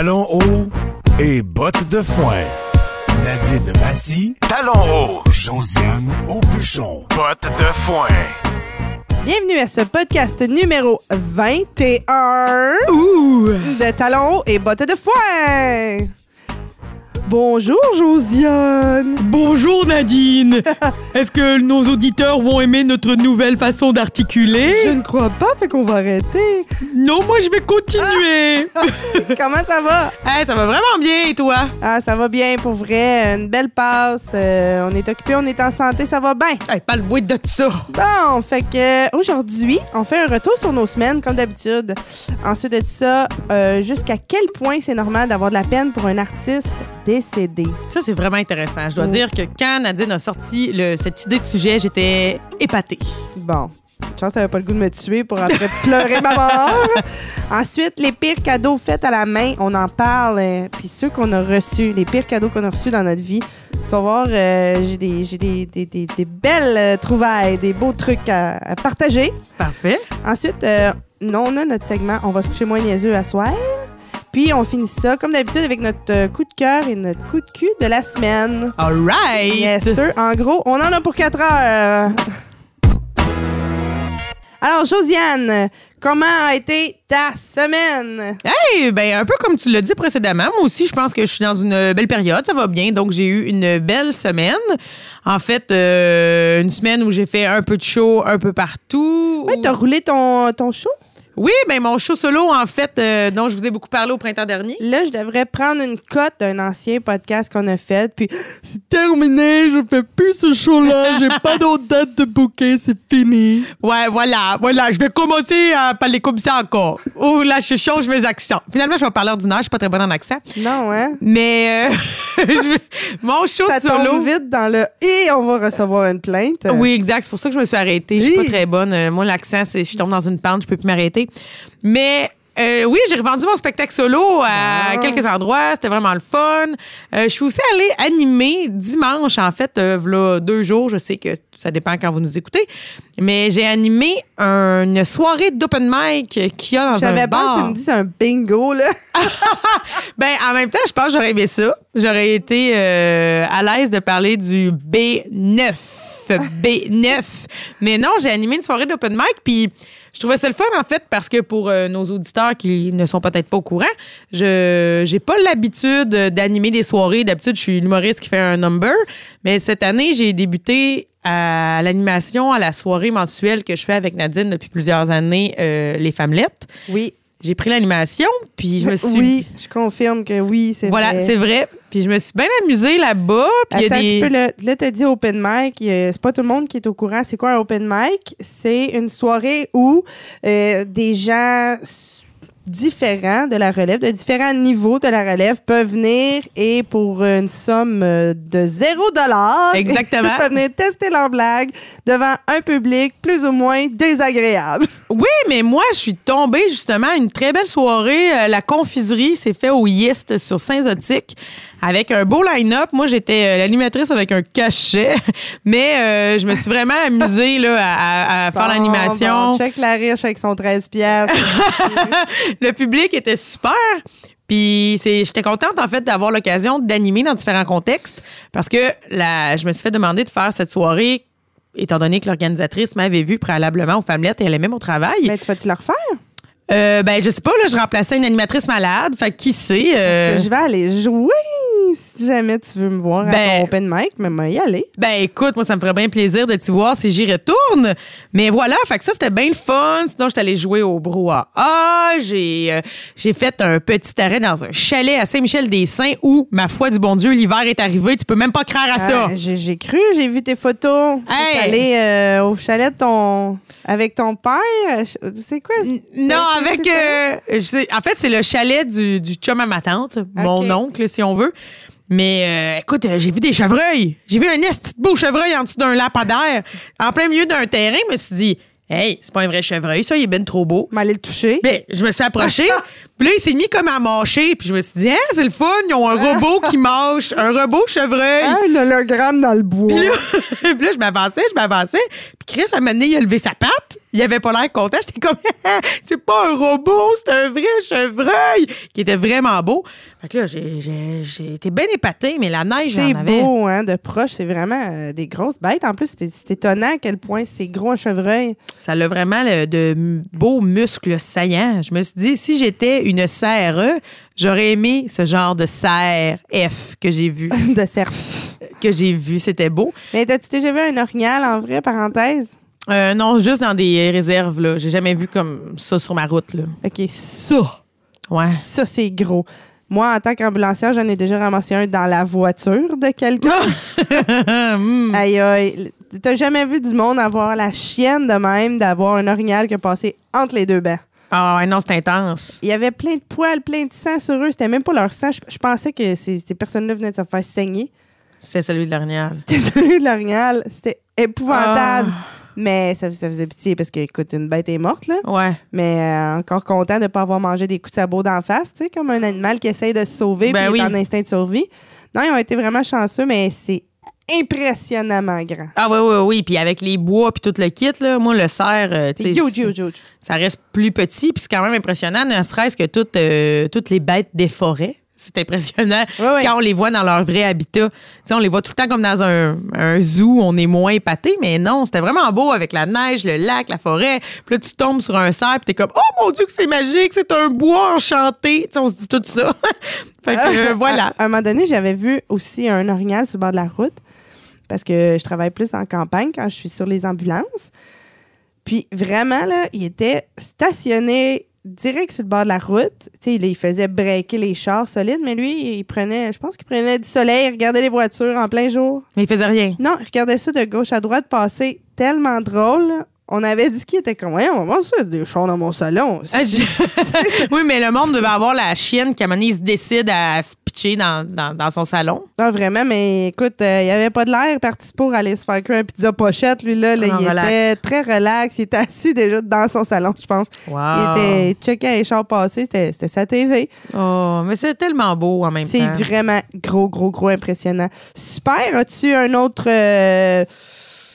talons hauts et bottes de foin. Nadine Massy, talons hauts. Josiane Aubuchon, bottes de foin. Bienvenue à ce podcast numéro 21 Ouh! de Talons hauts et bottes de foin. Bonjour Josiane. Bonjour Nadine! Est-ce que nos auditeurs vont aimer notre nouvelle façon d'articuler? Je ne crois pas, fait qu'on va arrêter. Non, moi je vais continuer! Comment ça va? Hey, ça va vraiment bien et toi? Ah, ça va bien pour vrai. Une belle passe. Euh, on est occupé, on est en santé, ça va bien? Hey, pas le bruit de ça! Bon, fait que euh, aujourd'hui, on fait un retour sur nos semaines comme d'habitude. Ensuite de ça, euh, jusqu'à quel point c'est normal d'avoir de la peine pour un artiste décédé. Ça, c'est vraiment intéressant. Je dois dire que quand Nadine a sorti le- cette idée de sujet, j'étais épatée. Bon. Chance, t'avais pas le goût de me tuer pour après pleurer ma mort. Ensuite, les pires cadeaux faits à la main, on en parle. Puis ceux qu'on a reçus, les pires cadeaux qu'on a reçus dans notre vie. Tu vas voir, euh, j'ai des, des, des, des- belles euh, trouvailles, des beaux trucs à, à partager. Parfait. Ensuite, euh, non, on a notre segment On va se coucher moins niaiseux à soir. Puis on finit ça, comme d'habitude, avec notre euh, coup de cœur et notre coup de cul de la semaine. All right! Yes, sir. En gros, on en a pour 4 heures. Alors, Josiane, comment a été ta semaine? Hey, ben un peu comme tu l'as dit précédemment, moi aussi je pense que je suis dans une belle période, ça va bien, donc j'ai eu une belle semaine. En fait, euh, une semaine où j'ai fait un peu de show un peu partout. Ouais, t'as roulé ton, ton show? Oui, ben mon show solo en fait, euh, dont je vous ai beaucoup parlé au printemps dernier. Là, je devrais prendre une cote d'un ancien podcast qu'on a fait, puis c'est terminé, je fais plus ce show-là, j'ai pas d'autre date de bouquet, c'est fini. Ouais, voilà, voilà, je vais commencer à parler comme ça encore. Oh là, je change mes accents. Finalement, je vais parler ordinaire, je suis pas très bonne en accent, Non, hein? mais euh, je- mon show Ça solo. tombe vite dans le « et on va recevoir une plainte ». Oui, exact. C'est pour ça que je me suis arrêtée. Je suis Oui. pas très bonne. Euh, moi, l'accent, c'est je tombe dans une pente, je peux plus m'arrêter. Mais euh, oui, j'ai revendu mon spectacle solo à Bon. quelques endroits. C'était vraiment le fun. Euh, je suis aussi allée animer dimanche, en fait, euh, deux jours. Je sais que ça dépend quand vous nous écoutez. Mais j'ai animé une soirée d'open mic qu'il y a dans Je un savais pas bar. que tu me dis c'est un bingo, là. Ben, en même temps, je pense que j'aurais aimé ça. J'aurais été à l'aise de parler du B9. B9. Mais non, j'ai animé une soirée d'open mic, puis je trouvais ça le fun, en fait, parce que pour euh, nos auditeurs qui ne sont peut-être pas au courant, je j'ai pas l'habitude d'animer des soirées. D'habitude, je suis l'humoriste qui fait un number. Mais cette année, j'ai débuté à l'animation, à la soirée mensuelle que je fais avec Nadine depuis plusieurs années, euh, Les Femmelettes. Oui. J'ai pris l'animation, puis je me suis... Oui, je confirme que oui, c'est Voilà, vrai. c'est vrai. Puis je me suis bien amusée là-bas. Puis il y Attends a un des. petit peu, là, t'as dit open mic. C'est pas tout le monde qui est au courant. C'est quoi un open mic? C'est une soirée où euh, des gens différents de la relève, de différents niveaux de la relève, peuvent venir et pour une somme euh, de zéro dollar, Exactement. peuvent venir tester leur blague devant un public plus ou moins désagréable. Oui, mais moi, je suis tombée justement à une très belle soirée. Euh, la confiserie s'est fait au Yist sur Saint-Zotique avec un beau line-up. Moi, j'étais euh, l'animatrice avec un cachet, mais euh, je me suis vraiment amusée là, à, faire Bon, l'animation. bon, check la riche avec son 13 piastres. le public était super. Puis c'est, j'étais contente en fait d'avoir l'occasion d'animer dans différents contextes parce que la, je me suis fait demander de faire cette soirée étant donné que l'organisatrice m'avait vu préalablement aux Femmelettes et elle aimait mon travail. ben, tu vas-tu le refaire? Euh, ben je sais pas là, je remplaçais une animatrice malade, fait qui sait. euh, Que je vais aller jouer si jamais tu veux me voir à Ben- ton open mic, mais moi y aller. Ben écoute, moi ça me ferait bien plaisir de t'y voir si j'y retourne. Mais voilà, fait que ça c'était bien le fun. Sinon j'étais allée jouer au brouhaha, j'ai euh, j'ai fait un petit arrêt dans un chalet à Saint-Michel-des-Saints où ma foi du bon Dieu, l'hiver est arrivé, tu peux même pas croire à ça. Ah, j'ai cru, j'ai vu tes photos. Hey! T'es allé euh, au chalet de ton avec ton père? C'est quoi? Non, avec euh, je sais- en fait, c'est le chalet du, du chum à ma tante, mon oncle si on veut. Mais euh, écoute, euh, j'ai vu des chevreuils. J'ai vu un petit beau chevreuil en dessous d'un lampadaire, en plein milieu d'un terrain. Je me suis dit, hey, c'est pas un vrai chevreuil, ça, il est ben trop beau. M'aller le toucher. Mais je me suis approchée, Puis là, il s'est mis comme à mâcher. Puis je me suis dit, hein, c'est le fun, ils ont un robot qui mâche, un robot chevreuil. Un hologramme dans le bois. Puis là, puis là, je m'avançais, je m'avançais. Puis Chris, à un moment donné, il a levé sa patte. Il avait pas l'air content. J'étais comme, c'est pas un robot, c'est un vrai chevreuil qui était vraiment beau. Fait que là, j'ai, j'ai, j'ai été bien épatée, mais la neige, j'en C'est beau, hein, de proche. C'est vraiment euh, des grosses bêtes. En plus, c'est c'est étonnant à quel point c'est gros un chevreuil. Ça a vraiment le- de beaux muscles saillants. Je me suis dit, si j'étais une CRE, j'aurais aimé ce genre de serre F que j'ai vu. de cerf. que j'ai vu, c'était beau. Mais t'as-tu déjà vu un orignal en vrai, parenthèse? Euh, non, juste dans des réserves, là. J'ai jamais vu comme ça sur ma route, là. OK, ça, Ouais. ça, c'est gros. Moi, en tant qu'ambulancière, j'en ai déjà ramassé un dans la voiture de quelqu'un. Hmm. aïe, aïe. T'as jamais vu du monde avoir la chienne de même d'avoir un orignal qui a passé entre les deux bancs? Ah ouais, non, c'est intense. Il y avait plein de poils, plein de sang sur eux. C'était même pas leur sang. Je, je pensais que ces, ces personnes-là venaient de se faire saigner. C'est celui de l'orignal. C'était celui de l'orignal. C'était épouvantable. Ah. Mais ça, ça faisait pitié parce que, écoute, une bête est morte, là. Ouais. Mais euh, encore content de ne pas avoir mangé des coups de sabot d'en face, tu sais, comme un animal qui essaye de se sauver Ben puis oui. est en instinct de survie. Non, ils ont été vraiment chanceux, mais c'est impressionnamment grand. Ah oui, oui, oui. Puis avec les bois puis tout le kit, là, moi, le cerf, euh, tu C'est sais, huge, huge, huge. ça reste plus petit. Puis c'est quand même impressionnant, ne serait-ce que toutes, euh, toutes les bêtes des forêts. C'est impressionnant quand on les voit dans leur vrai habitat. Tu sais, on les voit tout le temps comme dans un, un zoo, on est moins épaté, mais non, c'était vraiment beau avec la neige, le lac, la forêt. Puis là, tu tombes sur un cerf, puis t'es comme, oh mon Dieu, que c'est magique, c'est un bois enchanté. Tu sais, on se dit tout ça. fait que euh, voilà. À, à un moment donné, j'avais vu aussi un orignal sur le bord de la route parce que je travaille plus en campagne quand je suis sur les ambulances. Puis vraiment, là, il était stationné direct sur le bord de la route. Tu sais, il faisait breaker les chars solides, mais lui, il prenait, je pense qu'il prenait du soleil, il regardait les voitures en plein jour. Mais il faisait rien. Non, il regardait ça de gauche à droite passer tellement drôle. On avait dit qu'il était comme, ouais, on va ça, des chars dans mon salon. Ah, oui, mais le monde devait avoir la chienne qui, à un moment donné, il se décide à se dans, dans, dans son salon. Non, vraiment, mais écoute, euh, il avait pas de l'air parti pour aller se faire cuire un pizza pochette. Lui, là, là, Non, il relax. était très relax. Il était assis déjà dans son salon, je pense. Wow. Il était checkait les chars passés. C'était sa TV. Oh, mais c'est tellement beau en même C'est temps. vraiment gros, gros, gros impressionnant. Super. As-tu un autre. euh,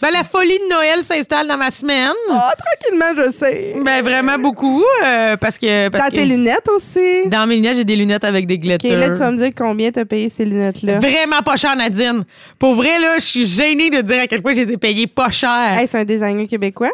Ben, la folie de Noël s'installe dans ma semaine. Ah, tranquillement, je sais. Ben, vraiment beaucoup. euh, parce que. Parce Dans que tes lunettes aussi. Dans mes lunettes, j'ai des lunettes avec des OK, glitters. là, tu vas me dire combien t'as payé ces lunettes-là. Vraiment pas cher, Nadine. Pour vrai, là, je suis gênée de dire à quel point je les ai payées pas cher. Hey, c'est un designer québécois?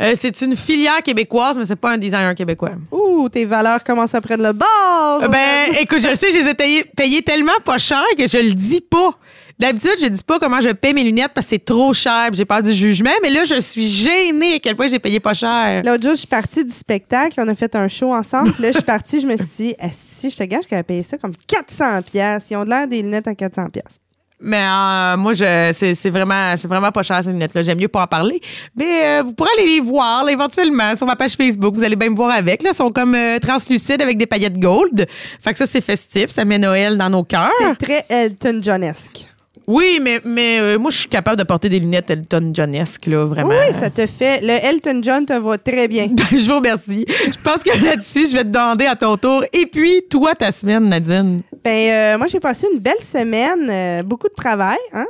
Euh, c'est une filière québécoise, mais c'est pas un designer québécois. Ouh, tes valeurs commencent à prendre le bord. Euh, Ben, écoute, je le sais, je les ai payées, payées tellement pas cher que je le dis pas. D'habitude, je dis pas comment je paye mes lunettes parce que c'est trop cher, j'ai peur du jugement, mais là, je suis gênée à quel point j'ai payé pas cher. L'autre jour, je suis partie du spectacle. On a fait un show ensemble. Là, je suis partie. Je me suis dit, si je te gage qu'elle a payé ça comme 400 pièces. Ils ont de l'air des lunettes à 400 pièces. Mais euh, moi, je, c'est, c'est vraiment, c'est vraiment pas cher ces lunettes-là. J'aime mieux pas en parler. Mais euh, vous pourrez aller les voir là, éventuellement sur ma page Facebook. Vous allez bien me voir avec. Là, Ils sont comme euh, translucides avec des paillettes gold. Fait que ça, c'est festif. Ça met Noël dans nos cœurs. C'est très Elton Johnesque. Oui, mais, mais euh, moi, je suis capable de porter des lunettes Elton Johnesque, là, vraiment. Oui, ça te fait. Le Elton John te va très bien. je vous remercie. Je pense que là-dessus, je vais te demander à ton tour. Et puis, toi, ta semaine, Nadine? Ben, euh, moi, j'ai passé une belle semaine. euh, beaucoup de travail, hein?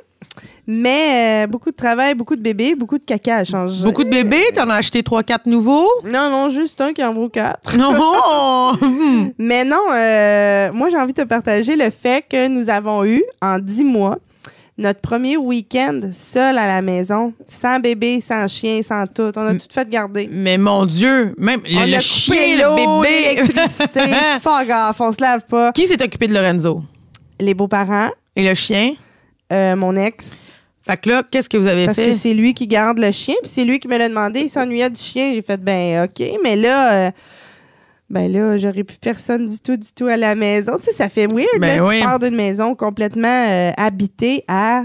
Mais euh, beaucoup de travail, beaucoup de bébés, beaucoup de caca à changer. Beaucoup de bébés, t'en as acheté 3-4 nouveaux? Non, non, juste un qui en vaut quatre. Non! Mais non, euh, moi, j'ai envie de te partager le fait que nous avons eu, en dix mois, notre premier week-end seul à la maison, sans bébé, sans chien, sans tout. On a tout fait garder. Mais mon Dieu, même le, on le a chien, le bébé. l'électricité, fuck off, on se lave pas. Qui s'est occupé de Lorenzo? Les beaux-parents, Et le chien? euh, mon ex, Fait que là, qu'est-ce que vous avez parce fait? que c'est lui qui garde le chien, puis c'est lui qui me l'a demandé. Il s'ennuyait du chien. J'ai fait, ben, OK, mais là... euh, ben là, j'aurais plus personne du tout, du tout à la maison. Tu sais, ça fait weird, Ben là. oui. Tu pars d'une maison complètement euh, habitée à...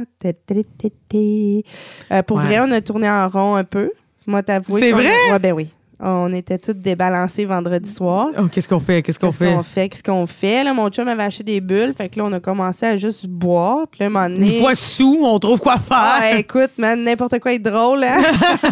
Euh, pour Ouais. vrai, on a tourné en rond un peu. Moi, t'avouer. C'est vrai? Ouais, ben oui. On était toutes débalancées vendredi soir. Oh, qu'est-ce qu'on fait? Qu'est-ce qu'on Qu'est-ce fait? qu'on fait? Qu'est-ce qu'on fait? Là, mon chum avait acheté des bulles. Fait que là, on a commencé à juste boire. Puis là, à un moment donné- Une fois sous, on trouve quoi faire. Ah, écoute, man, n'importe quoi est drôle. Hein?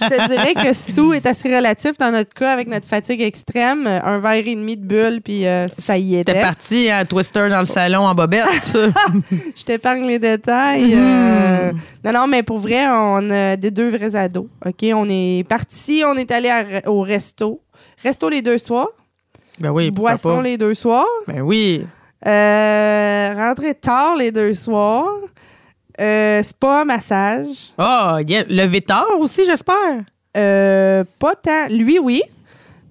Je te dirais que sous est assez relatif dans notre cas avec notre fatigue extrême. Euh, Un verre et demi de bulles, puis euh, ça y T'es était. parti à Twister dans le salon en bobette. Je t'épargne les détails. euh, Non, non, mais pour vrai, on a des deux vrais ados. OK? On est parti, on est allé à- au resto. Resto les deux soirs. ben oui, Boisson pas? les deux soirs. Ben oui. Euh, rentrer tard les deux soirs. Euh, spa, massage. Ah, yeah. levé tard aussi, j'espère? Euh, pas tant. Lui, oui.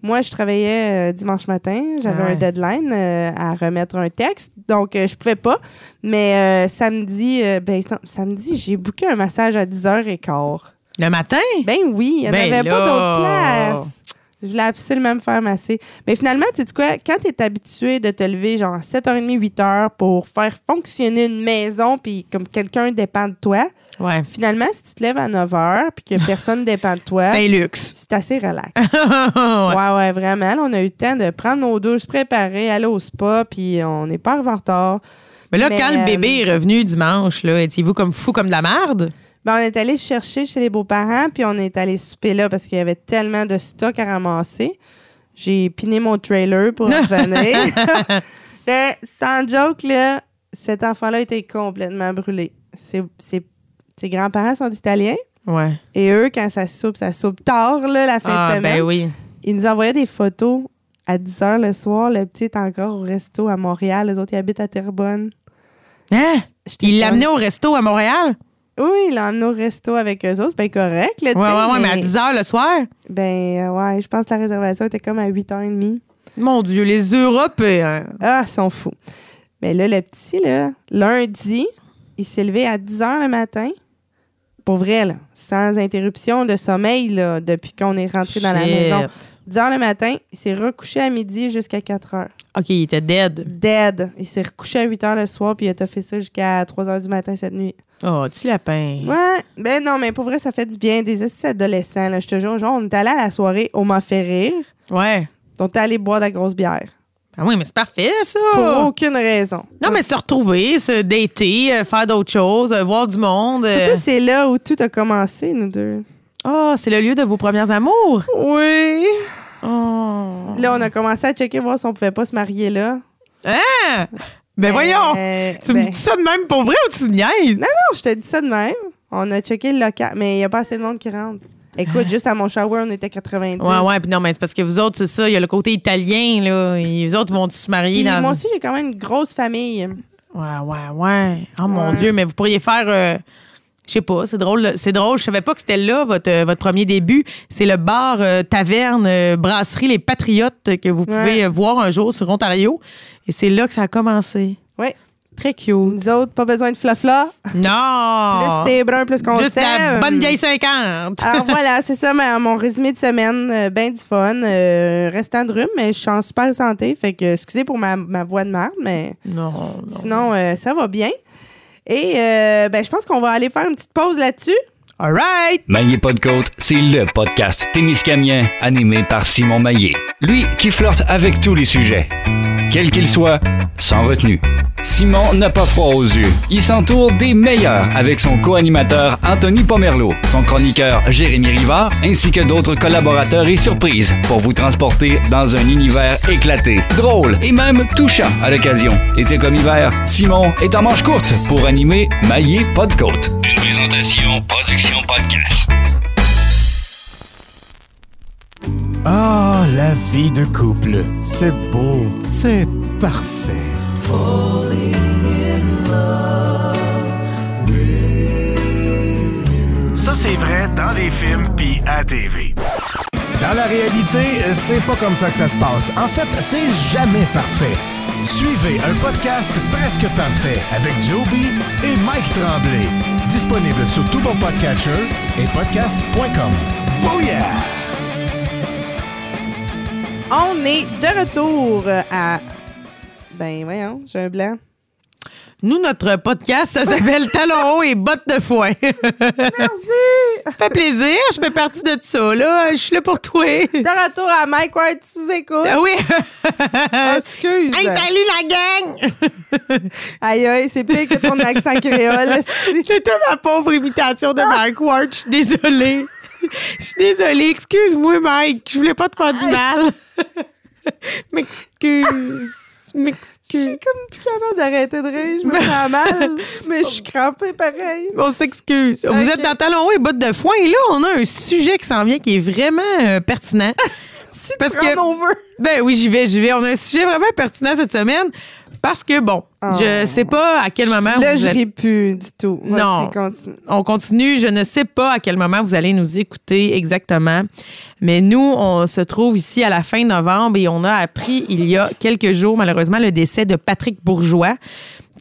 Moi, je travaillais euh, dimanche matin. J'avais ouais. un deadline euh, à remettre un texte. Donc, euh, je pouvais pas. Mais samedi, ben, non, samedi, j'ai booké un massage à 10h15. Le matin? Ben oui, il n'y en Ben avait pas d'autre place. Je voulais absolument me faire masser. Mais finalement, tu sais quoi, quand tu es habitué de te lever genre 7h30, 8h pour faire fonctionner une maison, puis comme quelqu'un dépend de toi, Ouais. finalement, si tu te lèves à 9h puis que personne dépend de toi, C'est un luxe. c'est assez relax. Ouais. ouais. ouais, vraiment. Là, on a eu le temps de prendre nos douches, préparer, aller au spa, puis on n'est pas en retard. Mais là, Mais, quand le euh, bébé est revenu dimanche, là, étiez-vous comme fou comme de la merde? Ben, on est allé chercher chez les beaux-parents, puis on est allé souper là parce qu'il y avait tellement de stock à ramasser. J'ai piné mon trailer pour revenir. Là, sans joke, là, cet enfant-là était complètement brûlé. Ses, ses- ses grands-parents sont italiens. Ouais. Et eux, quand ça soupe, ça soupe tard, là, la fin Ah, de semaine. ben oui. Ils nous envoyaient des photos à 10 h le soir. Le petit est encore au resto à Montréal. Les autres, ils habitent à Terrebonne. Hein? Il l'a comme- amené au resto à Montréal? Oui, il l'emmène au resto avec eux autres. Ben, correct. Là, ouais, ouais, ouais, mais... mais à 10 h le soir? Ben, euh, ouais, je pense que la réservation était comme à 8h30. Mon Dieu, les Européens. Ah, ils sont fous. Mais là, le petit, là, lundi, il s'est levé à 10 h le matin. Pour vrai, là, sans interruption de sommeil, là, depuis qu'on est rentré dans la maison. 10 h le matin, il s'est recouché à midi jusqu'à 4 h. OK, il était dead. Dead. Il s'est recouché à 8 h le soir, puis il a fait ça jusqu'à 3 h du matin cette nuit. Oh, petit lapin. Ouais. Ben non, mais pour vrai, ça fait du bien. Des assises adolescents, là, je te jure. Genre, on est allé à la soirée, on m'a fait rire. Ouais. Donc, t'es allé boire de la grosse bière. Ah oui, mais c'est parfait, ça. Pour aucune raison. Non, mais se retrouver, se dater, euh, faire d'autres choses, euh, voir du monde. Euh. C'est là où tout a commencé, nous deux. Oh, c'est le lieu de vos premiers amours? Oui. Oh. Là, on a commencé à checker, voir si on pouvait pas se marier là. Hein? Ben voyons. Euh, Tu me ben, dis ça de même pour vrai ou tu niaises? Non, non, je te dis ça de même. On a checké le local, mais il n'y a pas assez de monde qui rentre. Écoute, juste à mon shower, on était 90. Ouais, ouais, puis non, mais c'est parce que vous autres, c'est ça, il y a le côté italien, là. Et les autres vont se marier Puis dans. moi aussi, j'ai quand même une grosse famille. Ouais, ouais, ouais. Oh mon. Dieu, mais vous pourriez faire. euh, je sais pas, c'est drôle. C'est drôle. Je savais pas que c'était là votre, euh, votre premier début. C'est le bar euh, taverne euh, brasserie Les Patriotes que vous pouvez Ouais. voir un jour sur Ontario. Et c'est là que ça a commencé. Oui. Très cute. Nous autres, pas besoin de flafla. Non! Plus c'est brun, plus qu'on Juste la bonne vieille 50. Alors voilà, c'est ça ma- mon résumé de semaine. Euh, ben du fun. Euh, restant de rhume, mais je suis en super santé. Fait que, excusez pour ma, ma voix de merde, mais non, non. sinon, euh, ça va bien. Et euh, ben, je pense qu'on va aller faire une petite pause là-dessus. All right! Maillé pas de côte, c'est le podcast Témiscamien animé par Simon Maillé. Lui qui flirte avec tous les sujets. Quels qu'ils soient, sans retenue. Simon n'a pas froid aux yeux. Il s'entoure des meilleurs avec son co-animateur Anthony Pomerleau, son chroniqueur Jérémy Rivard, ainsi que d'autres collaborateurs et surprises pour vous transporter dans un univers éclaté, drôle et même touchant à l'occasion. Été comme hiver, Simon est en manche courte pour animer Maillé pas de côte. Une présentation Production Podcast. Ah, la vie de couple. C'est beau. C'est parfait. Ça, c'est vrai dans les films puis à TV. Dans la réalité, c'est pas comme ça que ça se passe. En fait, c'est jamais parfait. Suivez un podcast presque parfait avec Joby et Mike Tremblay. Disponible sur tout bon podcatcher et podcast.com. Booyah! On est de retour à. Ben, voyons, j'ai un blanc. Nous, notre podcast, ça s'appelle Talons hauts et bottes de foin. Merci! Ça fait plaisir, je fais partie de ça, là. Je suis là pour toi. De retour à Mike Ward, tu nous écoutes. Ah oui. Excuse. Hey, salut la gang! Aïe, aïe, c'est pire que ton accent créole. C'était ma pauvre imitation de Mike Ward. Je suis désolée. Je suis désolée. Excuse-moi, Mike. Je voulais pas te faire du mal. M'excuse. Je suis M'excuse. comme plus capable d'arrêter de rire. Je me sens mal, mais je suis crampée pareil. On s'excuse. Vous êtes dans Talon haut et bottes de foin. Et là, on a un sujet qui s'en vient qui est vraiment euh, pertinent. Si Parce que- mon vœu. Ben oui, j'y vais, j'y vais. On a un sujet vraiment pertinent cette semaine. Parce que, bon, je sais pas à quel moment Oh. Là, vous je ris plus du tout. Non. continue. on continue. Je ne sais pas à quel moment vous allez nous écouter exactement. Mais nous, on se trouve ici à la fin novembre et on a appris il y a quelques jours, malheureusement, le décès de Patrick Bourgeois,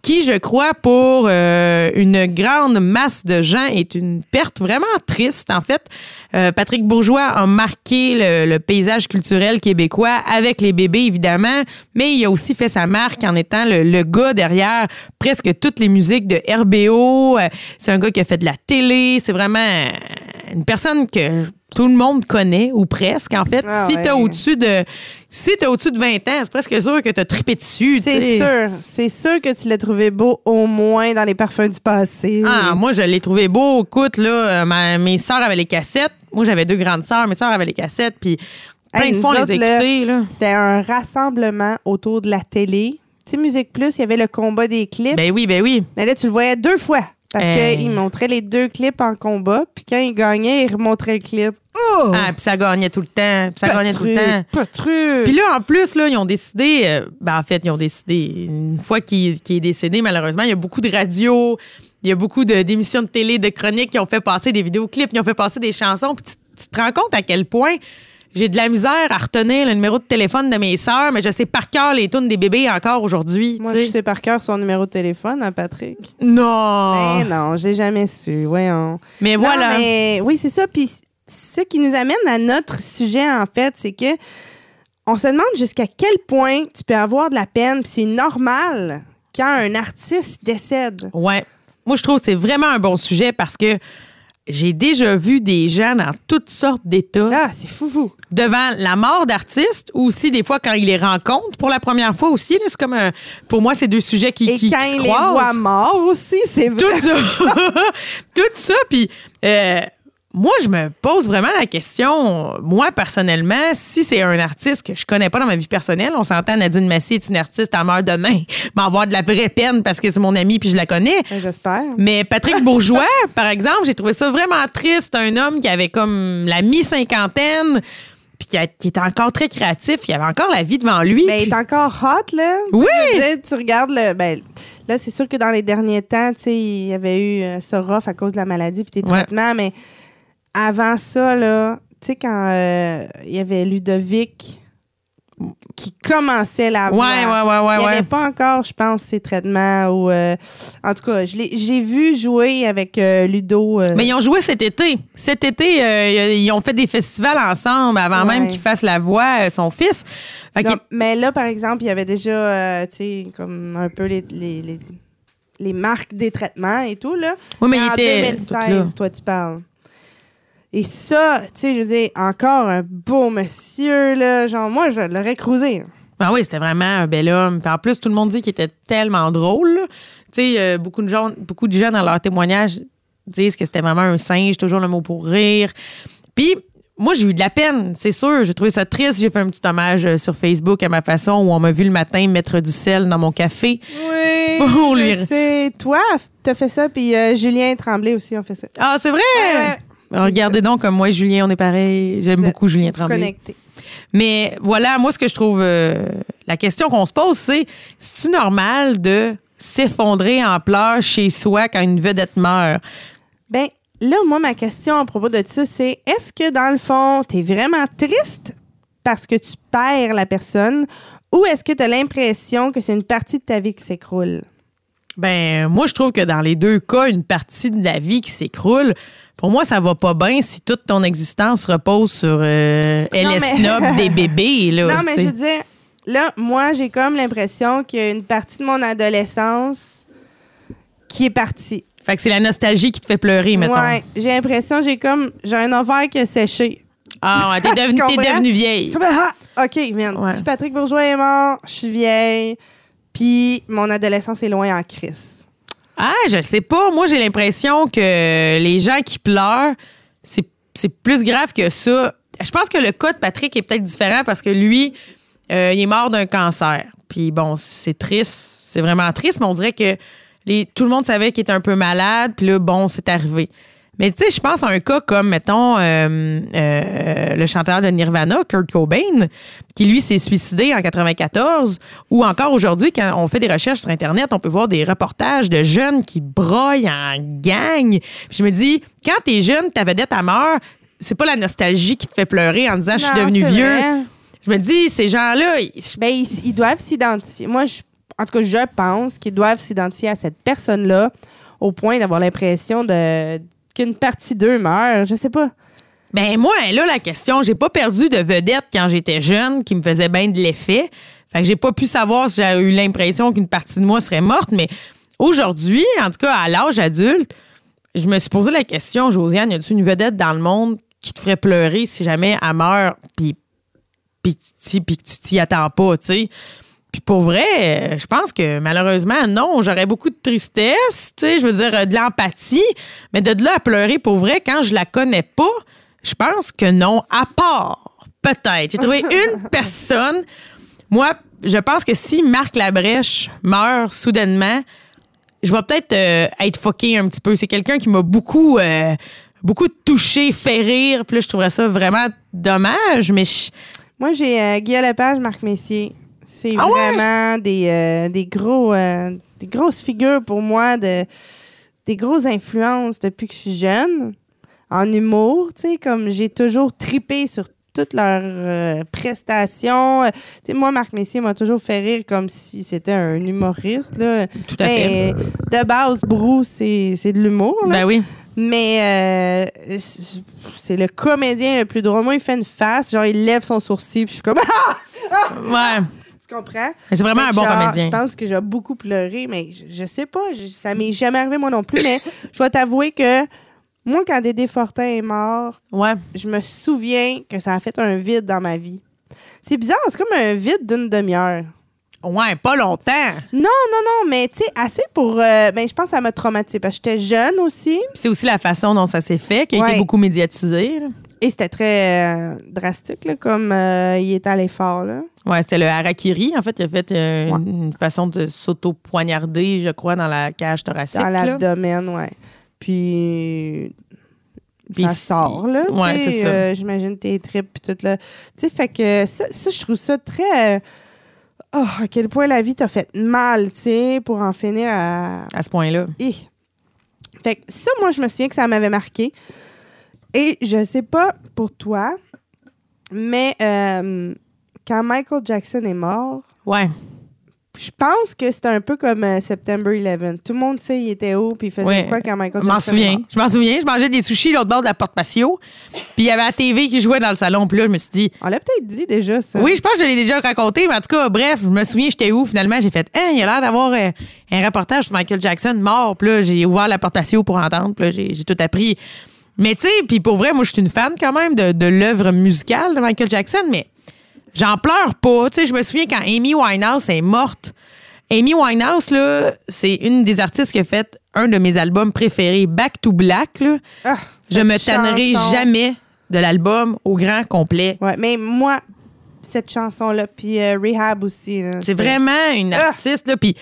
qui, je crois, pour euh, une grande masse de gens, est une perte vraiment triste. En fait, euh, Patrick Bourgeois a marqué le, le paysage culturel québécois avec les bébés, évidemment, mais il a aussi fait sa marque en étant le, le gars derrière presque toutes les musiques de RBO. Euh, C'est un gars qui a fait de la télé. C'est vraiment une personne que tout le monde connaît, ou presque, en fait. Ah si ouais. t'as au-dessus de... Si t'as au-dessus de 20 ans, c'est presque sûr que t'as trippé dessus. C'est sûr. C'est sûr que tu l'as trouvé beau au moins dans les parfums du passé. Ah, moi, je l'ai trouvé beau. Écoute, là, euh, ma- mes sœurs avaient les cassettes. Moi, j'avais deux grandes sœurs. Mes sœurs avaient les cassettes. Puis plein Hey, de fois, les. C'était un rassemblement autour de la télé. Tu sais, Musique Plus, il y avait le combat des clips. Ben oui, ben oui. Mais là, tu le voyais deux fois. Parce Hey. qu'il montrait les deux clips en combat. Puis quand il gagnait, il remontrait le clip. Oh! Ah, puis ça gagnait tout le temps. Puis ça Pas gagnait tout le temps. Pas truc. Puis là, en plus, là, ils ont décidé, euh, ben, en fait, ils ont décidé, une fois qu'il est décédé, malheureusement, il y a beaucoup de radios, il y a beaucoup de- d'émissions de, télé, de chroniques qui ont fait passer des vidéoclips, qui ont fait passer des chansons. Puis tu, tu te rends compte à quel point j'ai de la misère à retenir le numéro de téléphone de mes sœurs, mais je sais par cœur les tunes des bébés encore aujourd'hui. Moi, je sais. par cœur son numéro de téléphone à Patrick. Non! Mais non, je l'ai jamais su. Voyons. Mais Non, voilà. mais oui, c'est ça. Puis ce qui nous amène à notre sujet, en fait, c'est que on se demande jusqu'à quel point tu peux avoir de la peine. Puis c'est normal quand un artiste décède. Ouais. Moi, je trouve que c'est vraiment un bon sujet parce que j'ai déjà vu des gens dans toutes sortes d'états Ah, c'est fou, fou. devant la mort d'artistes ou aussi des fois quand ils les rencontrent pour la première fois aussi. C'est comme un- pour moi, c'est deux sujets qui, Et qui, quand qui se il les croisent. voit morts aussi, c'est vrai. Tout ça. Tout ça. Puis euh, moi, je me pose vraiment la question, moi, personnellement, si c'est un artiste que je connais pas dans ma vie personnelle, on s'entend, Nadine Massy est une artiste, elle meurt demain, mais avoir de la vraie peine parce que c'est mon ami puis je la connais. Ben, J'espère. Mais Patrick Bourgeois, par exemple, j'ai trouvé ça vraiment triste. Un homme qui avait comme la mi-cinquantaine, puis qui, a- qui était encore très créatif, qui avait encore la vie devant lui. Mais il est encore hot, là. Tu Oui! sais, Tu regardes le. Ben, là, c'est sûr que dans les derniers temps, tu sais, il y avait eu euh, ça rough à cause de la maladie puis des Ouais. traitements, mais avant ça, là, tu sais, quand euh, il y avait Ludovic qui commençait la Ouais, voix. ouais, ouais, ouais, Il n'y ouais. avait pas encore, je pense, ces traitements. Ou, euh, en tout cas, je l'ai vu jouer avec euh, Ludo. euh, Mais ils ont joué cet été. Cet été, ils ont fait des festivals ensemble avant Ouais. même qu'il fasse la voix, son fils. Mais là, par exemple, il y avait déjà, tu sais, comme un peu les, les, les, les marques des traitements et tout, là. Oui, mais il en était 2016, tout là. toi, tu parles. Et ça, tu sais, je veux dire, encore un beau monsieur, là. Genre, moi, je l'aurais cruisé. Ah oui, c'était vraiment un bel homme. Puis en plus, tout le monde dit qu'il était tellement drôle. Tu sais, euh, beaucoup, de gens, beaucoup de gens dans leurs témoignages disent que c'était vraiment un singe, toujours le mot pour rire. Puis moi, j'ai eu de la peine, c'est sûr. J'ai trouvé ça triste. J'ai fait un petit hommage euh, sur Facebook à ma façon où on m'a vu le matin mettre du sel dans mon café. Oui. Pour lui- C'est toi, t'as fait ça, puis euh, Julien Tremblay aussi ont fait ça. Ah, c'est vrai? Ouais. Regardez donc comme moi et Julien, on est pareil. J'aime beaucoup Julien Tremblay. Connecté. Mais voilà, moi, ce que je trouve. euh, la question qu'on se pose, c'est c'est-tu normal de s'effondrer en pleurs chez soi quand une vedette meurt? Ben, là, moi, ma question à propos de ça, c'est est-ce que dans le fond, t'es vraiment triste parce que tu perds la personne ou est-ce que t'as l'impression que c'est une partie de ta vie qui s'écroule? Ben, moi, je trouve que dans les deux cas, une partie de la vie qui s'écroule, pour moi, ça va pas bien si toute ton existence repose sur euh, mais- snob des bébés. Là, non, mais je veux dire, là, moi, j'ai comme l'impression qu'il y a une partie de mon adolescence qui est partie. Fait que c'est la nostalgie qui te fait pleurer, mettons. Ouais, j'ai l'impression, j'ai comme, j'ai un ovaire qui a séché. Ah, ouais, t'es devenue, devenue vieille. Comme, ah, OK, man. Ouais. Si Patrick Bourgeois est mort, je suis vieille. Puis mon adolescence est loin en crise. Ah, je sais pas. Moi, j'ai l'impression que les gens qui pleurent, c'est plus grave que ça. Je pense que le cas de Patrick est peut-être différent parce que lui, euh, il est mort d'un cancer. Puis bon, c'est triste. C'est vraiment triste, mais on dirait que tout le monde savait qu'il était un peu malade. Puis là, bon, c'est arrivé. Mais tu sais, je pense à un cas comme, mettons, euh, euh, le chanteur de Nirvana, Kurt Cobain, qui lui s'est suicidé en 94, ou encore aujourd'hui, quand on fait des recherches sur Internet, on peut voir des reportages de jeunes qui broient en gang. Puis je me dis, quand t'es jeune, ta vedette à meurt, c'est pas la nostalgie qui te fait pleurer en disant je suis devenu vieux. vrai. Je me dis, ces gens-là, ils- Ben, ils, ils doivent s'identifier. Moi, je- en tout cas, je pense qu'ils doivent s'identifier à cette personne-là au point d'avoir l'impression de qu'une partie d'eux meurt. Je sais pas. Ben moi, là, la question, j'ai pas perdu de vedette quand j'étais jeune qui me faisait bien de l'effet. Fait que j'ai pas pu savoir si j'ai eu l'impression qu'une partie de moi serait morte, mais aujourd'hui, en tout cas à l'âge adulte, je me suis posé la question, Josiane, y a-tu une vedette dans le monde qui te ferait pleurer si jamais elle meurt, puis puis que tu t'y attends pas, tu sais? Puis pour vrai, je pense que malheureusement, non, j'aurais beaucoup de tristesse, tu sais, je veux dire, euh, de l'empathie, mais de là à pleurer pour vrai, quand je la connais pas, je pense que non, à part, peut-être. J'ai trouvé une personne, moi, je pense que si Marc Labrèche meurt soudainement, je vais peut-être euh, être foqué un petit peu. C'est quelqu'un qui m'a beaucoup, euh, beaucoup touché, fait rire, puis là, je trouverais ça vraiment dommage, mais je- Moi, j'ai euh, Guillaume Lepage, Marc Messier. C'est Ah ouais? vraiment des, euh, des, gros, euh, des grosses figures pour moi, de, des grosses influences depuis que je suis jeune. En humour, tu sais, comme j'ai toujours tripé sur toutes leurs euh, prestations. Euh, Tu sais, moi, Marc Messier m'a toujours fait rire comme si c'était un humoriste. Là. Tout à fait. Ben, De base, Brou, c'est de l'humour. Ben oui. Mais euh, c'est- le comédien le plus drôle. Moi, il fait une face, genre il lève son sourcil, puis je suis comme Ah! Ouais. Tu comprends? Mais c'est vraiment un bon genre, comédien. Je pense que j'ai beaucoup pleuré, mais je, je sais pas. je- ça m'est jamais arrivé moi non plus. mais je dois t'avouer que moi, quand Dédé Fortin est mort, Ouais. je me souviens que ça a fait un vide dans ma vie. C'est bizarre, c'est comme un vide d'une demi-heure. Ouais, pas longtemps. Non, non, non, mais tu sais, assez pour. euh, ben, je pense que ça m'a traumatisée parce que j'étais jeune aussi. C'est aussi la façon dont ça s'est fait, qui a Ouais. été beaucoup médiatisé. Et c'était très euh, drastique, là, comme euh, il est allé fort. Là. Ouais, c'était le harakiri. En fait, il a fait euh, Ouais. une, façon de s'auto-poignarder, je crois, dans la cage thoracique. Dans l'abdomen, ouais. Puis. Puis ça sort, là. Ouais, c'est ça. J'imagine tes tripes, puis tout, là. Tu sais, fait que ça, ça, je trouve ça très. Oh, à quel point la vie t'a fait mal, tu sais, pour en finir à. À ce point-là. Fait que ça, moi, je me souviens que ça m'avait marqué. Et je sais pas pour toi, mais euh, quand Michael Jackson est mort, Ouais. je pense que c'était un peu comme euh, September 11. Tout le monde sait il était où puis il faisait Ouais. quoi quand Michael Je m'en Jackson est souviens. mort. Je m'en souviens. Je mangeais des sushis l'autre bord de la porte patio. Puis il y avait la TV qui jouait dans le salon. Puis là, je me suis dit, On l'a peut-être dit déjà, ça. oui, je pense que je l'ai déjà raconté. Mais en tout cas, bref, je me souviens, j'étais où finalement. J'ai fait, hein, il a l'air d'avoir euh, un reportage sur Michael Jackson mort. Puis là, j'ai ouvert la porte patio pour entendre. Puis là, j'ai j'ai tout appris. Mais tu sais, puis pour vrai, moi, je suis une fan quand même de, de l'œuvre musicale de Michael Jackson. Mais j'en pleure pas. Tu sais, je me souviens quand Amy Winehouse est morte. Amy Winehouse, là, c'est une des artistes qui a fait un de mes albums préférés, Back to Black. Là. Ah, Je me tannerai chanson. jamais de l'album au grand complet. Ouais, mais moi, cette chanson-là, puis euh, Rehab aussi. C'est vraiment une Ah! artiste, là, puis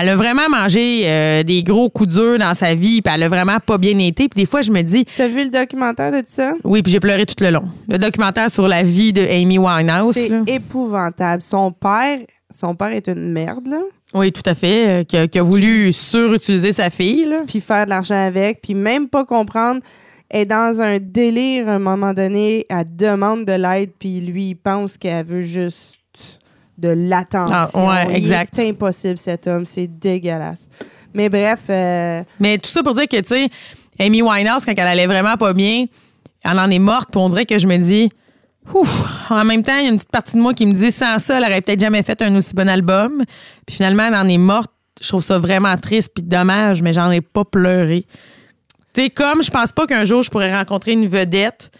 elle a vraiment mangé euh, des gros coups durs dans sa vie, puis elle a vraiment pas bien été. Puis des fois, je me dis, T'as vu le documentaire de ça? oui, puis j'ai pleuré tout le long. Le documentaire sur la vie de Amy Winehouse. C'est épouvantable. Son père, son père est une merde, là. Oui, tout à fait. euh, qui, a, qui a voulu surutiliser sa fille. Là. Puis faire de l'argent avec, puis même pas comprendre. Elle est dans un délire à un moment donné. Elle demande de l'aide, puis lui, il pense qu'elle veut juste de l'attention. Ah, ouais, exact. Il est impossible, cet homme. C'est dégueulasse. Mais bref, euh, Mais tout ça pour dire que, tu sais, Amy Winehouse, quand elle allait vraiment pas bien, elle en est morte, puis on dirait que je me dis, ouf, en même temps, il y a une petite partie de moi qui me dit, sans ça, elle aurait peut-être jamais fait un aussi bon album. Puis finalement, elle en est morte je trouve ça vraiment triste puis dommage, mais j'en ai pas pleuré. Tu sais, comme je pense pas qu'un jour je pourrais rencontrer une vedette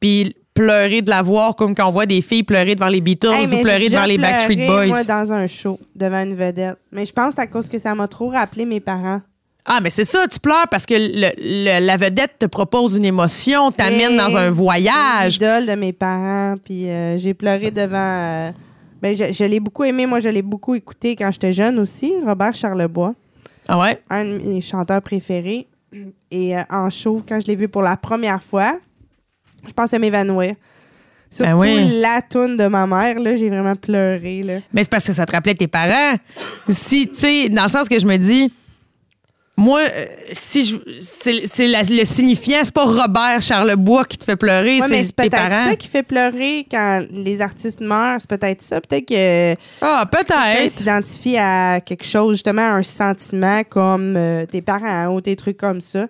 puis pleurer de la voir comme quand on voit des filles pleurer devant les Beatles Hey, ou pleurer devant les Backstreet Boys. Moi, dans un show, devant une vedette. Mais je pense que c'est à cause que ça m'a trop rappelé mes parents. Ah, mais c'est ça, tu pleures parce que le- le- la vedette te propose une émotion, t'amène dans un voyage. L'idole de mes parents. Puis euh, j'ai pleuré devant. euh, ben, je, je l'ai beaucoup aimé. Moi, je l'ai beaucoup écouté quand j'étais jeune aussi. Robert Charlebois, Ah ouais? un de mes chanteurs préférés. Et euh, en show, quand je l'ai vu pour la première fois, je pensais m'évanouir. Surtout Ben oui. la toune de ma mère, là, j'ai vraiment pleuré. Là. Mais c'est parce que ça te rappelait tes parents. Si, tu sais, dans le sens que je me dis, moi, euh, si je. C'est le signifiant, c'est pas Robert Charlebois qui te fait pleurer, Ouais, c'est peut-être ça qui fait pleurer quand les artistes meurent. C'est peut-être ça. Peut-être que Ah, peut-être. s'identifie à quelque chose, justement, à un sentiment comme euh, tes parents ou des trucs comme ça.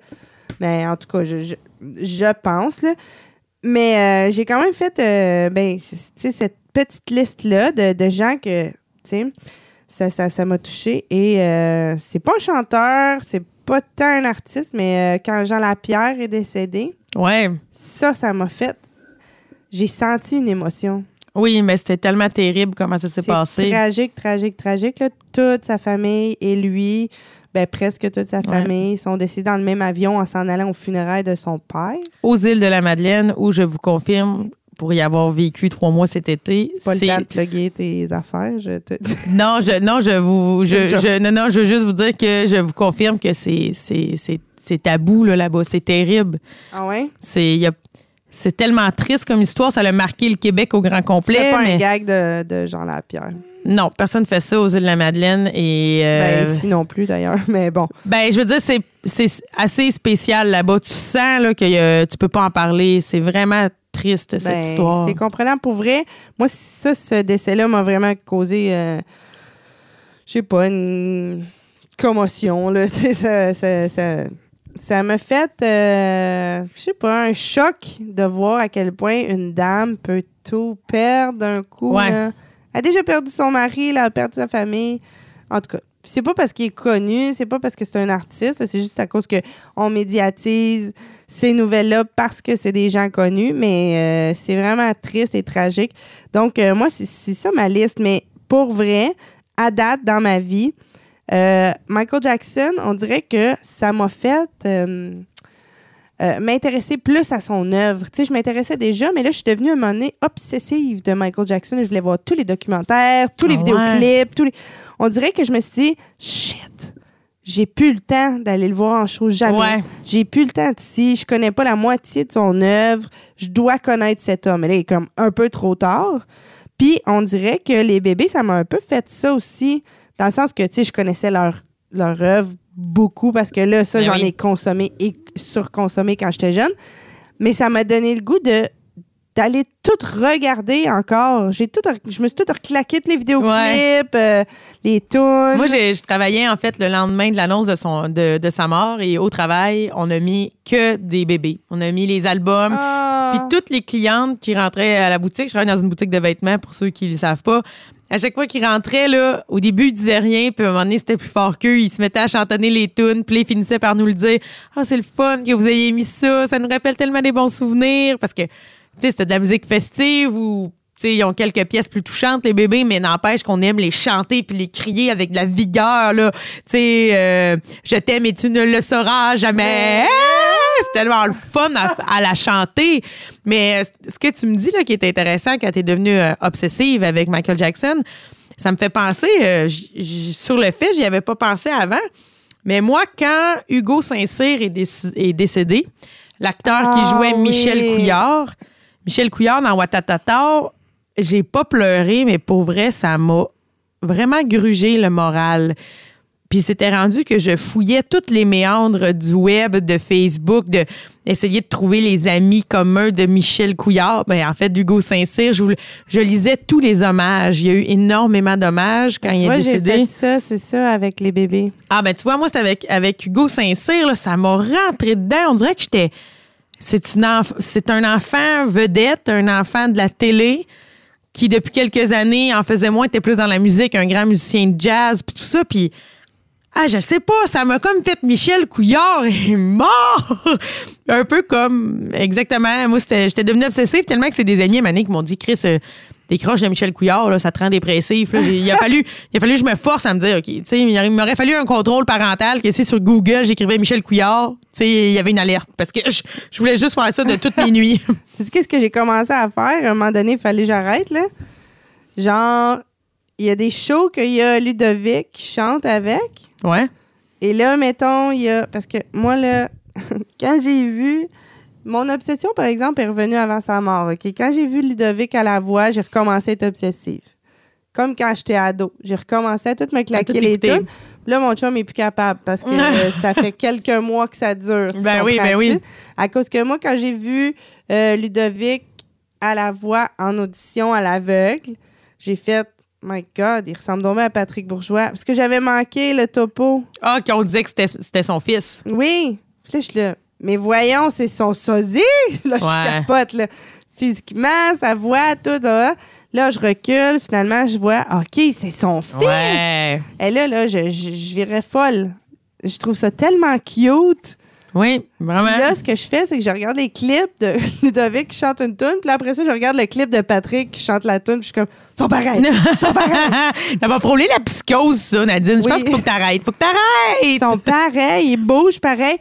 Mais en tout cas, je, je, je pense. Là. Mais euh, j'ai quand même fait euh, ben, cette petite liste-là de, de gens que, ça ça, ça m'a touché. Et euh, c'est pas un chanteur, c'est pas tant un artiste, mais quand Jean Lapierre est décédé, Ouais. ça, ça m'a fait. J'ai senti une émotion. Oui, mais c'était tellement terrible comment ça s'est passé. tragique, tragique, tragique. Là. Toute sa famille et lui, ben, presque toute sa famille, sont décédés dans le même avion en s'en allant aux funérailles de son père. Aux îles de la Madeleine, où je vous confirme, pour y avoir vécu trois mois cet été, C'est pas le c'est- temps de plugger tes affaires, je te dis. Non, je, non, je vous, je, C'est je- non, non, je veux juste vous dire que je vous confirme que c'est, c'est, c'est, c'est tabou là, là-bas. C'est terrible. Ah ouais? C'est, il y a- c'est tellement triste comme histoire. Ça a marqué le Québec au grand complet. fais pas mais un gag de, de Jean Lapierre. Non, personne ne fait ça aux îles de la Madeleine. Et euh, Ben, ici non plus, d'ailleurs. Mais bon. ben, je veux dire, c'est, c'est assez spécial là-bas. Tu sens là, que euh, tu peux pas en parler. C'est vraiment triste cette Ben, histoire. C'est comprenable pour vrai. Moi, ça, ce décès-là m'a vraiment causé, euh, je sais pas, une commotion. Là. Ça, ça, ça, ça m'a fait, euh, je sais pas, un choc de voir à quel point une dame peut tout perdre d'un coup. Ouais. là. A déjà perdu son mari, elle a perdu sa famille. En tout cas, c'est pas parce qu'il est connu, c'est pas parce que c'est un artiste, c'est juste à cause que on médiatise ces nouvelles-là parce que c'est des gens connus, mais euh, c'est vraiment triste et tragique. Donc, euh, moi, c'est c'est ça ma liste. Mais pour vrai, à date dans ma vie, euh, Michael Jackson, on dirait que ça m'a fait euh, m'intéresser plus à son œuvre. Tu sais, je m'intéressais déjà, mais là, je suis devenue à un moment donné obsessive de Michael Jackson. Je voulais voir tous les documentaires, tous les ouais? vidéoclips, tous les... On dirait que je me suis dit, shit, j'ai plus le temps d'aller le voir en show, jamais. Ouais. J'ai plus le temps d'ici, je connais pas la moitié de son œuvre, je dois connaître cet homme. Mais là, il est comme un peu trop tard. Puis, on dirait que les bébés, ça m'a un peu fait ça aussi, dans le sens que, tu sais, je connaissais leur, leur œuvre beaucoup parce que là, ça, Ben j'en oui. ai consommé et surconsommé quand j'étais jeune. Mais ça m'a donné le goût de d'aller tout regarder encore. J'ai tout, je me suis tout reclaqué les vidéoclips, euh, les tunes. Moi, je travaillais en fait le lendemain de l'annonce de, son, de, de sa mort et au travail, on a mis que des bébés. On a mis les albums. Ah. Puis toutes les clientes qui rentraient à la boutique, je travaille dans une boutique de vêtements pour ceux qui ne le savent pas. À chaque fois qu'ils rentraient, là, au début, ils disaient rien, puis à un moment donné, c'était plus fort qu'eux. Ils se mettaient à chantonner les tunes, puis ils finissaient par nous le dire. Ah, c'est le fun que vous ayez mis ça, ça nous rappelle tellement des bons souvenirs. Parce que, tu sais, c'était de la musique festive ou, tu sais, ils ont quelques pièces plus touchantes, les bébés, mais n'empêche qu'on aime les chanter puis les crier avec de la vigueur, là. Tu sais, euh, je t'aime et tu ne le sauras jamais. C'est tellement le fun à, à la chanter. Mais euh, ce que tu me dis là, qui est intéressant quand tu es devenue euh, obsessive avec Michael Jackson, ça me fait penser, euh, j- j- sur le fait, j'y avais pas pensé avant. Mais moi, quand Hugo Saint-Cyr est, déc- est décédé, l'acteur qui Ah jouait Michel oui. Couillard, Michel Couillard dans Watatata, j'ai pas pleuré, mais pour vrai, ça m'a vraiment grugé le moral. Puis c'était rendu que je fouillais toutes les méandres du web, de Facebook, de essayer de trouver les amis communs de Michel Couillard. Ben, en fait, d'Hugo Saint-Cyr, je, je lisais tous les hommages. Il y a eu énormément d'hommages quand Tu il vois, est décédé. fait ça, c'est ça, avec les bébés. Ah ben tu vois, moi, c'est avec, avec Hugo Saint-Cyr, là, ça m'a rentré dedans. On dirait que j'étais... C'est, une enf- c'est un enfant vedette, un enfant de la télé qui, depuis quelques années, en faisait moins, était plus dans la musique, un grand musicien de jazz, puis tout ça. Puis Ah, je sais pas, ça m'a comme fait Michel Couillard est mort. Un peu comme, exactement. Moi, c'était- j'étais devenue obsessive tellement que c'est des amis à qui m'ont dit, Chris, euh, décroche de Michel Couillard, là, ça te rend dépressif. là. il, a fallu, il a fallu que je me force à me dire, OK, tu sais, il m'aurait fallu un contrôle parental que si sur Google, j'écrivais Michel Couillard, tu sais, il y avait une alerte parce que je, je voulais juste faire ça de toutes mes nuits. Tu sais qu'est-ce que j'ai commencé à faire? À un moment donné, il fallait que j'arrête, là. Genre, il y a des shows qu'il y a Ludovic qui chante avec. Ouais. Et là, mettons, il y a. Parce que moi, là, quand j'ai vu. Mon obsession, par exemple, est revenue avant sa mort. OK? Quand j'ai vu Ludovic à la voix, j'ai recommencé à être obsessive. Comme quand j'étais ado. J'ai recommencé à tout me claquer tout les tunes. Là, mon chum est plus capable parce que euh, ça fait quelques mois que ça dure. Ben oui, ben oui. À cause que moi, quand j'ai vu euh, Ludovic à la voix en audition à l'aveugle, j'ai fait My God, il ressemble donc à Patrick Bourgeois. Parce que j'avais manqué le topo. Ah, qu'on disait que c'était c'était son fils. Oui. Puis là, je suis là. Mais voyons, c'est son sosie. Là, je capote, là. Physiquement, sa voix, tout. Là, là, je recule. Finalement, je vois, OK, c'est son fils. Ouais. Et là, là, je, je, je virais folle. Je trouve ça tellement cute. Oui, Puis vraiment. là, ce que je fais, c'est que je regarde les clips de Ludovic qui chante une tune, puis là, après ça, je regarde le clip de Patrick qui chante la tune, puis je suis comme, ils sont pareils, ils sont pareils. Ça va frôler la psychose, ça, Nadine. Je pense qu'il faut que t'arrêtes. Faut que t'arrêtes. Ils sont pareils, ils bougent pareil.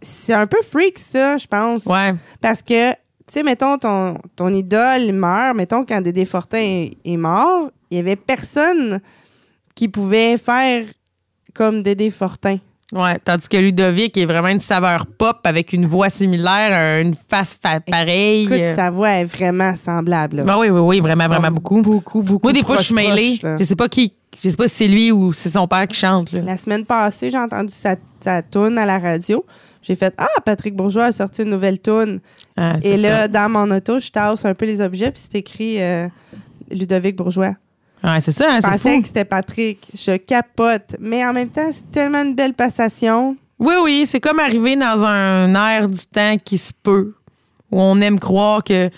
C'est un peu freak, ça, je pense. Ouais. Parce que, tu sais, mettons, ton, ton idole meurt, mettons, quand Dédé Fortin est, est mort, il y avait personne qui pouvait faire comme Dédé Fortin. Ouais. Tandis que Ludovic est vraiment une saveur pop avec une voix similaire, une face fa- pareille. Écoute, sa voix est vraiment semblable. là. Ah oui, oui, oui, vraiment, vraiment beaucoup. Beaucoup, beaucoup. Moi, des fois, je suis mêlée. proche. Je sais pas qui. Je sais pas si c'est lui ou c'est son père qui chante. là. La semaine passée, j'ai entendu sa, sa toune à la radio. J'ai fait Ah, Patrick Bourgeois a sorti une nouvelle toune. Ah, Et ça. là, dans mon auto, je tasse un peu les objets, puis c'est écrit euh, Ludovic Bourgeois. Ouais, c'est ça, hein, Je c'est pensais fou. que c'était Patrick. Je capote. Mais en même temps, c'est tellement une belle passation. Oui, oui, c'est comme arriver dans un air du temps qui se peut, où on aime croire que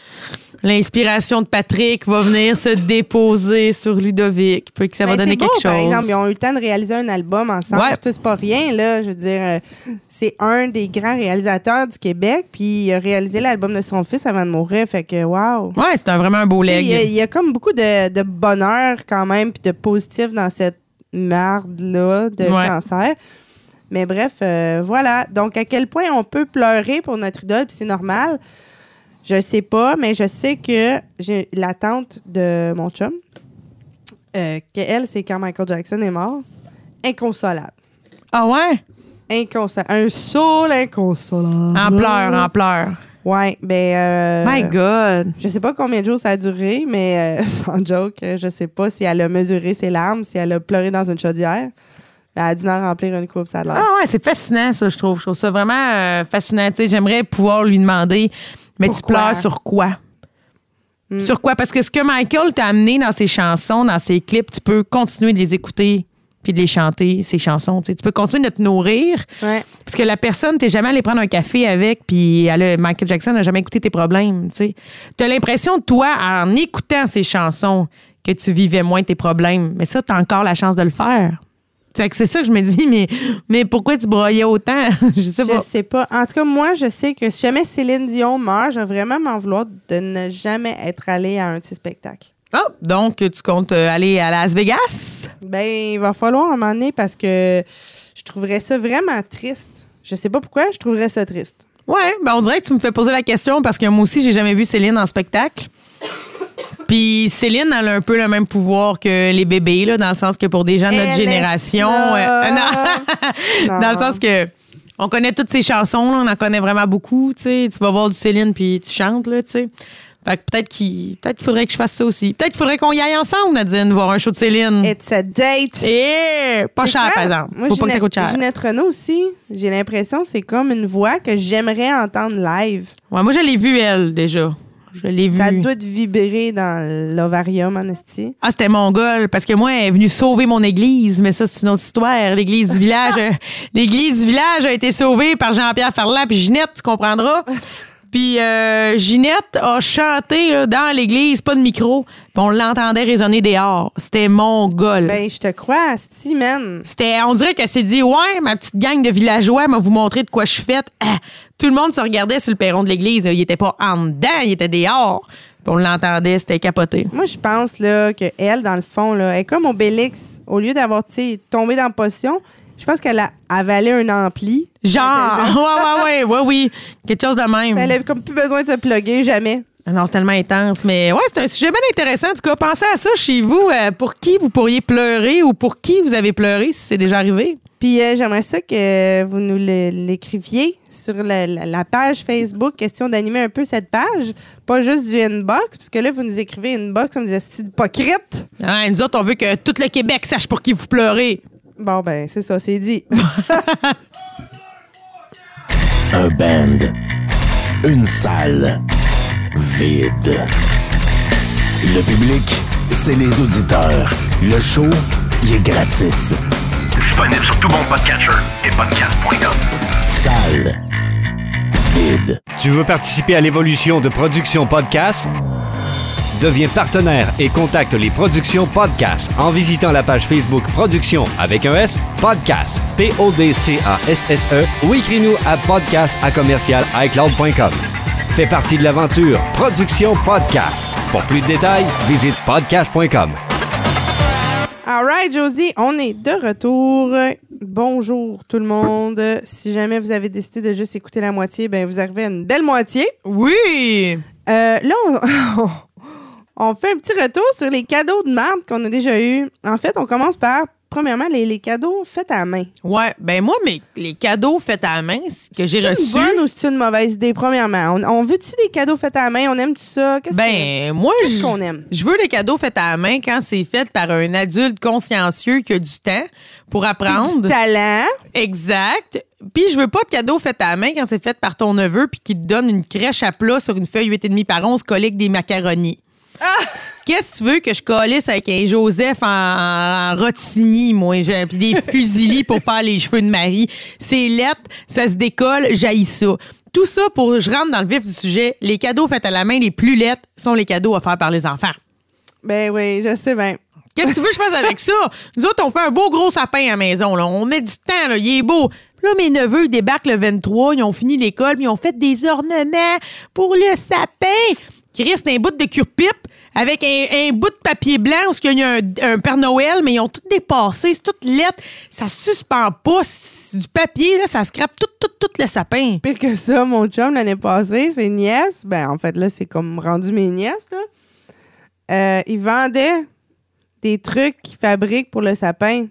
l'inspiration de Patrick va venir se déposer sur Ludovic, puis que ça va Ben, donner beau, quelque chose. Par exemple, ils ont eu le temps de réaliser un album ensemble. Ouais. C'est pas rien, là. Je veux dire, euh, c'est un des grands réalisateurs du Québec, puis il a réalisé l'album de son fils avant de mourir. Fait que, wow. Ouais, c'est un- vraiment un beau leg. Il y, a- il y a comme beaucoup de, de bonheur quand même, puis de positif dans cette marde-là de Ouais. cancer. Mais bref, euh, voilà. Donc, à quel point on peut pleurer pour notre idole, puis c'est normal, je sais pas, mais je sais que j'ai la tante de mon chum, euh, qu'elle, c'est quand Michael Jackson est mort, inconsolable. Ah ouais? Inconsolable. Un soul inconsolable. En pleurs, en pleurs. Ouais, ben. euh, My God. je sais pas combien de jours ça a duré, mais euh, sans joke, je sais pas si elle a mesuré ses larmes, si elle a pleuré dans une chaudière. Elle a dû en remplir une coupe, ça a l'air. Ah ouais, c'est fascinant, ça, je trouve. Je trouve ça vraiment euh, fascinant. J'aimerais pouvoir lui demander, mais tu pleures sur quoi? Hmm. Sur quoi? Parce que ce que Michael t'a amené dans ses chansons, dans ses clips, tu peux continuer de les écouter puis de les chanter, ces chansons. Tu sais. Tu peux continuer de te nourrir. Ouais. Parce que la personne, t'es jamais allé prendre un café avec, puis elle a- Michael Jackson n'a jamais écouté tes problèmes. Tu as l'impression, toi, en écoutant ces chansons, que tu vivais moins tes problèmes. Mais ça, tu as encore la chance de le faire. C'est ça que je me dis, mais, mais pourquoi tu broyais autant? je sais Je pas. sais pas. En tout cas, moi, je sais que si jamais Céline Dion meurt, je vais vraiment m'en vouloir de ne jamais être allée à un de ses spectacles. Ah, donc, tu comptes euh, aller à Las Vegas? Ben, il va falloir un moment donné parce que je trouverais ça vraiment triste. Je sais pas pourquoi, je trouverais ça triste. Ouais, ben on dirait que tu me fais poser la question parce que moi aussi, j'ai jamais vu Céline en spectacle. Puis Céline, elle a un peu le même pouvoir que les bébés, là, dans le sens que pour des gens de notre génération. non. Non. dans le sens que on connaît toutes ces chansons, là, on en connaît vraiment beaucoup. Tu vas voir du Céline puis tu chantes, là, tu sais. Fait que peut-être qu'il peut-être qu'il faudrait que je fasse ça aussi. Peut-être qu'il faudrait qu'on y aille ensemble, Nadine, voir un show de Céline. It's a date. Eh, pas cher, par exemple. Moi, Faut pas que ça coûte cher. Ginette Renault aussi, j'ai l'impression que c'est comme une voix que j'aimerais entendre live. Ouais, moi, je l'ai vue, elle, déjà. Je l'ai vue. Ça doit te vibrer dans l'ovarium, en esti. Ah, c'était mongol, parce que moi, elle est venue sauver mon église, mais ça, c'est une autre histoire. L'église du village, l'église du village a été sauvée par Jean-Pierre Ferland puis Ginette, tu comprendras. Puis euh, Ginette a chanté là, dans l'église, pas de micro, puis on l'entendait résonner dehors. C'était mongol. Ben, je te crois, Asti, man. C'était, on dirait qu'elle s'est dit, ouais, ma petite gang de villageois m'a vous montrer de quoi je suis faite. Ah, tout le monde se regardait sur le perron de l'église. Il était pas en dedans, il était dehors. Puis on l'entendait, c'était capoté. Moi, je pense là, que elle, dans le fond, là, elle est comme Obélix. Au lieu d'avoir tombé dans la potion, je pense qu'elle a avalé un ampli. Genre, ouais, ouais, ouais, ouais, oui. Quelque chose de même. Elle avait comme plus besoin de se plugger, jamais. Ah Non, c'est tellement intense. Mais ouais, c'est un sujet bien intéressant. En tout cas, pensez à ça chez vous. euh, pour qui vous pourriez pleurer ou pour qui vous avez pleuré si c'est déjà arrivé. Puis euh, j'aimerais ça que vous nous l'écriviez sur la, la- la page Facebook, question d'animer un peu cette page, pas juste du inbox, parce que là, vous nous écrivez inbox comme des styles hypocrites. Hein, nous autres, on veut que tout le Québec sache pour qui vous pleurez. Bon, ben, c'est ça, c'est dit. Un band. Une salle. Vide. Le public, c'est les auditeurs. Le show, il est gratis. Disponible sur tout bon podcatcher et podcast.com. Salle. Vide. Tu veux participer à l'évolution de Production Podcast? Deviens partenaire et contacte les Productions Podcast en visitant la page Facebook Production avec un S, Podcast, P-O-D-C-A-S-S-E E, ou écris-nous à podcast à commercial iCloud.com. Fais partie de l'aventure Production Podcast. Pour plus de détails, visite podcast.com. All right, Josie, on est de retour. Bonjour tout le monde. Si jamais vous avez décidé de juste écouter la moitié, ben vous arrivez à une belle moitié. Oui! Euh, là, on, on fait un petit retour sur les cadeaux de marde qu'on a déjà eus. En fait, on commence par, premièrement, les, les cadeaux faits à la main. Ouais, ben moi, mes, les cadeaux faits à la main que j'ai C'est reçus. une bonne ou c'est une mauvaise idée, premièrement? On, on veut-tu des cadeaux faits à la main? On aime-tu ça? Qu'est-ce que- Ben, moi, Qu'est-ce qu'on aime? Je veux des cadeaux faits à la main quand c'est fait par un adulte consciencieux qui a du temps pour apprendre. Du talent. Exact. Puis je veux pas de cadeaux faits à la main quand c'est fait par ton neveu puis qui te donne une crèche à plat sur une feuille 8,5 par 11 collée avec des macaronis. Qu'est-ce que tu veux que je colisse avec un Joseph en, en, rotigny, moi, j'ai- puis des fusilis pour faire les cheveux de Marie. C'est lettre, ça se décolle, jaillit ça. Tout ça pour, je rentre dans le vif du sujet, les cadeaux faits à la main les plus lettres sont les cadeaux offerts par les enfants. Ben oui, je sais bien. Qu'est-ce que tu veux que je fasse avec ça? Nous autres, on fait un beau gros sapin à la maison. Là. On met du temps, là. il est beau. Puis Là, mes neveux ils débarquent le 23, ils ont fini l'école, puis ils ont fait des ornements pour le sapin. Chris, un bout de cure-pipe avec un, un bout de papier blanc où il y a un, un Père Noël, mais ils ont tout dépassé, c'est toute lettre. Ça suspend pas. Du papier, là, ça scrape tout, tout, tout le sapin. Pire que ça, mon chum, l'année passée, ses nièces, ben en fait, là, c'est comme rendu mes nièces, là. Euh, ils vendaient des trucs qu'ils fabriquent pour le sapin.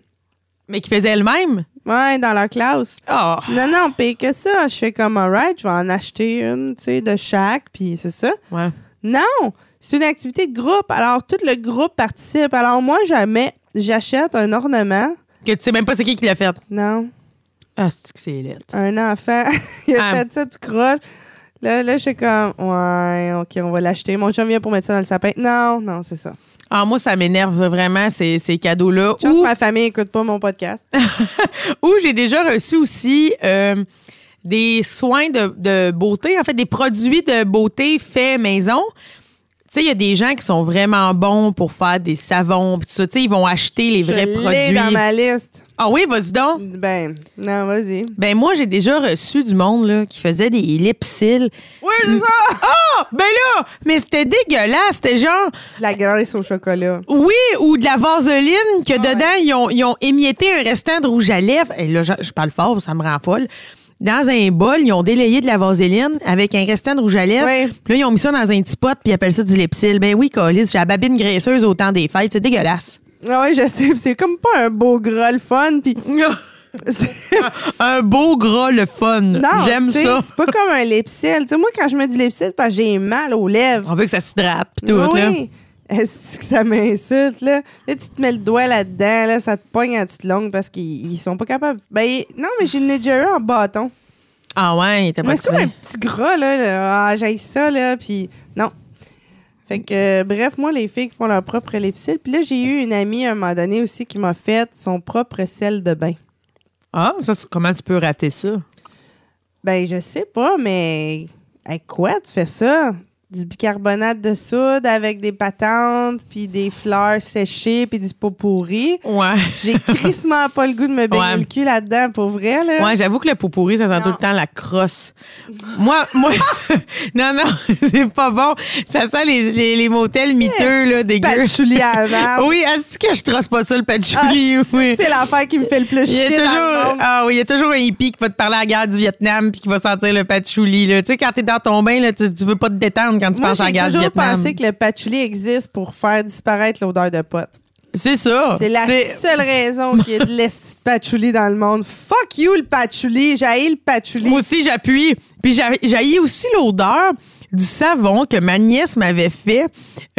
Mais qui faisait elle-même? Ouais, dans leur classe. Oh. Non, non, pire que ça. Je fais comme, alright, je vais en acheter une, tu sais, de chaque, puis c'est ça. Ouais. Non, c'est une activité de groupe. Alors, tout le groupe participe. Alors, moi, jamais, j'achète un ornement. Que tu sais même pas c'est qui qui l'a fait. Non, Ah, c'est que c'est lettre? un enfant, il a Ah. fait ça, tu croches. Là, là, je suis comme, ouais, OK, on va l'acheter. Mon chum vient pour mettre ça dans le sapin. Non, non, c'est ça. Ah, moi, ça m'énerve vraiment, ces, ces cadeaux-là. Je pense Ou- que ma famille écoute pas mon podcast. Ou j'ai déjà reçu aussi euh, des soins de, de beauté, en fait, des produits de beauté faits maison. Tu sais, il y a des gens qui sont vraiment bons pour faire des savons, pis tout ça. Tu sais, ils vont acheter les vrais je produits. dans ma liste. Ah oui, vas-y donc. Ben, non, vas-y. Ben moi, j'ai déjà reçu du monde là, qui faisait des lipsils. Oui, c'est ça! Ah! Ben là! Mais c'était dégueulasse. C'était genre... De La graisse au chocolat. Oui, ou de la vaseline que Ah dedans, ils, ont, ils ont émietté un restant de rouge à lèvres. Et là, je, je parle fort, ça me rend folle. Dans un bol, ils ont délayé de la vaseline avec un restant de rouge à lèvres. Oui. Puis là, ils ont mis ça dans un petit pot, puis ils appellent ça du Lipsil. Ben oui, Colis, j'ai la babine graisseuse au temps des fêtes. C'est dégueulasse. Ah oui, je sais. C'est comme pas un beau gras le fun. Puis un beau gras, le fun. non, J'aime ça. C'est pas comme un lipsil. Tu sais, moi, quand je mets du lipsil, parce que j'ai mal aux lèvres. On veut que ça s'hydrate, puis tout, là. Est-ce que ça m'insulte, là? Là, tu te mets le doigt là-dedans, là, ça te pogne à petite longue parce qu'ils ils sont pas capables. Ben, non, mais j'ai une eu en bâton. Ah ouais, il était pas Mais c'est un petit gras, là. là. Ah, j'ai ça, là. Puis, non. Fait que, euh, bref, moi, les filles qui font leur propre lipsil. Puis là, j'ai eu une amie à un moment donné aussi qui m'a fait son propre sel de bain. Ah, ça, c'est- comment tu peux rater ça? Ben, je sais pas, mais Hey, quoi, tu fais ça? Du bicarbonate de soude avec des patentes, puis des fleurs séchées, puis du pot pourri. Ouais. J'ai crissement pas le goût de me baigner Ouais. le cul là-dedans, pour vrai, là. Ouais, j'avoue que le pot pourri, ça sent tout le temps la crosse. Moi, moi, non, non, c'est pas bon. Ça sent les, les, les motels miteux, là, dégueux. Patchouli à la merde. Oui, est-ce que je trosse pas ça, le Ah, patchouli? oui. C'est l'affaire qui me fait le plus chier dans le toujours, monde? ah oui, il y a toujours un hippie qui va te parler à la guerre du Vietnam puis qui va sentir le patchouli, là. Tu sais, quand t'es dans ton bain, là, tu, tu veux pas te détendre quand tu Moi, penses à la j'ai guerre du toujours Vietnam. pensé que le patchouli existe pour faire disparaître l'odeur de pote. C'est ça. C'est la seule raison qu'il y ait de l'esti de patchouli dans le monde. Fuck you, le patchouli. J'ai le patchouli. Moi aussi, j'appuie. Puis j'ai j'ai aussi l'odeur du savon que ma nièce m'avait fait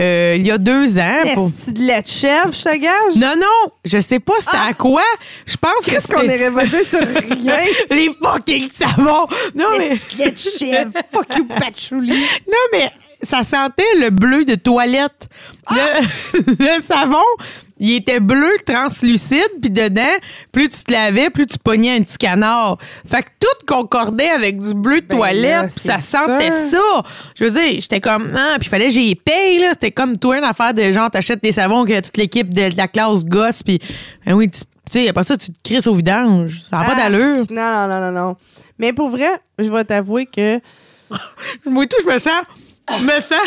euh, il y a deux ans. pour- Esti de lait de chèvre, je te gage? Non, non, je sais pas c'était à quoi. Je pense que Qu'est-ce qu'on est révolté sur rien? les fucking savons. Non, mais... De lait de chèvre? Fuck you, patchouli. Non, mais ça sentait le bleu de toilette. Le, le savon, il était bleu translucide, puis dedans, plus tu te lavais, plus tu pognais un petit canard. Fait que tout concordait avec du bleu de Ben toilette, puis ça sentait ça. ça. Je veux dire, j'étais comme, ah, puis fallait que j'y paye, là. C'était comme toi, une affaire de genre, t'achètes des savons que toute l'équipe de, de la classe gosse, puis, ben oui, tu sais, après ça, tu te crisses au vidange. Ça n'a pas Ah, d'allure. Non, non, non, non, non. Mais pour vrai, je vais t'avouer que Moi tout, je me sens, je me sens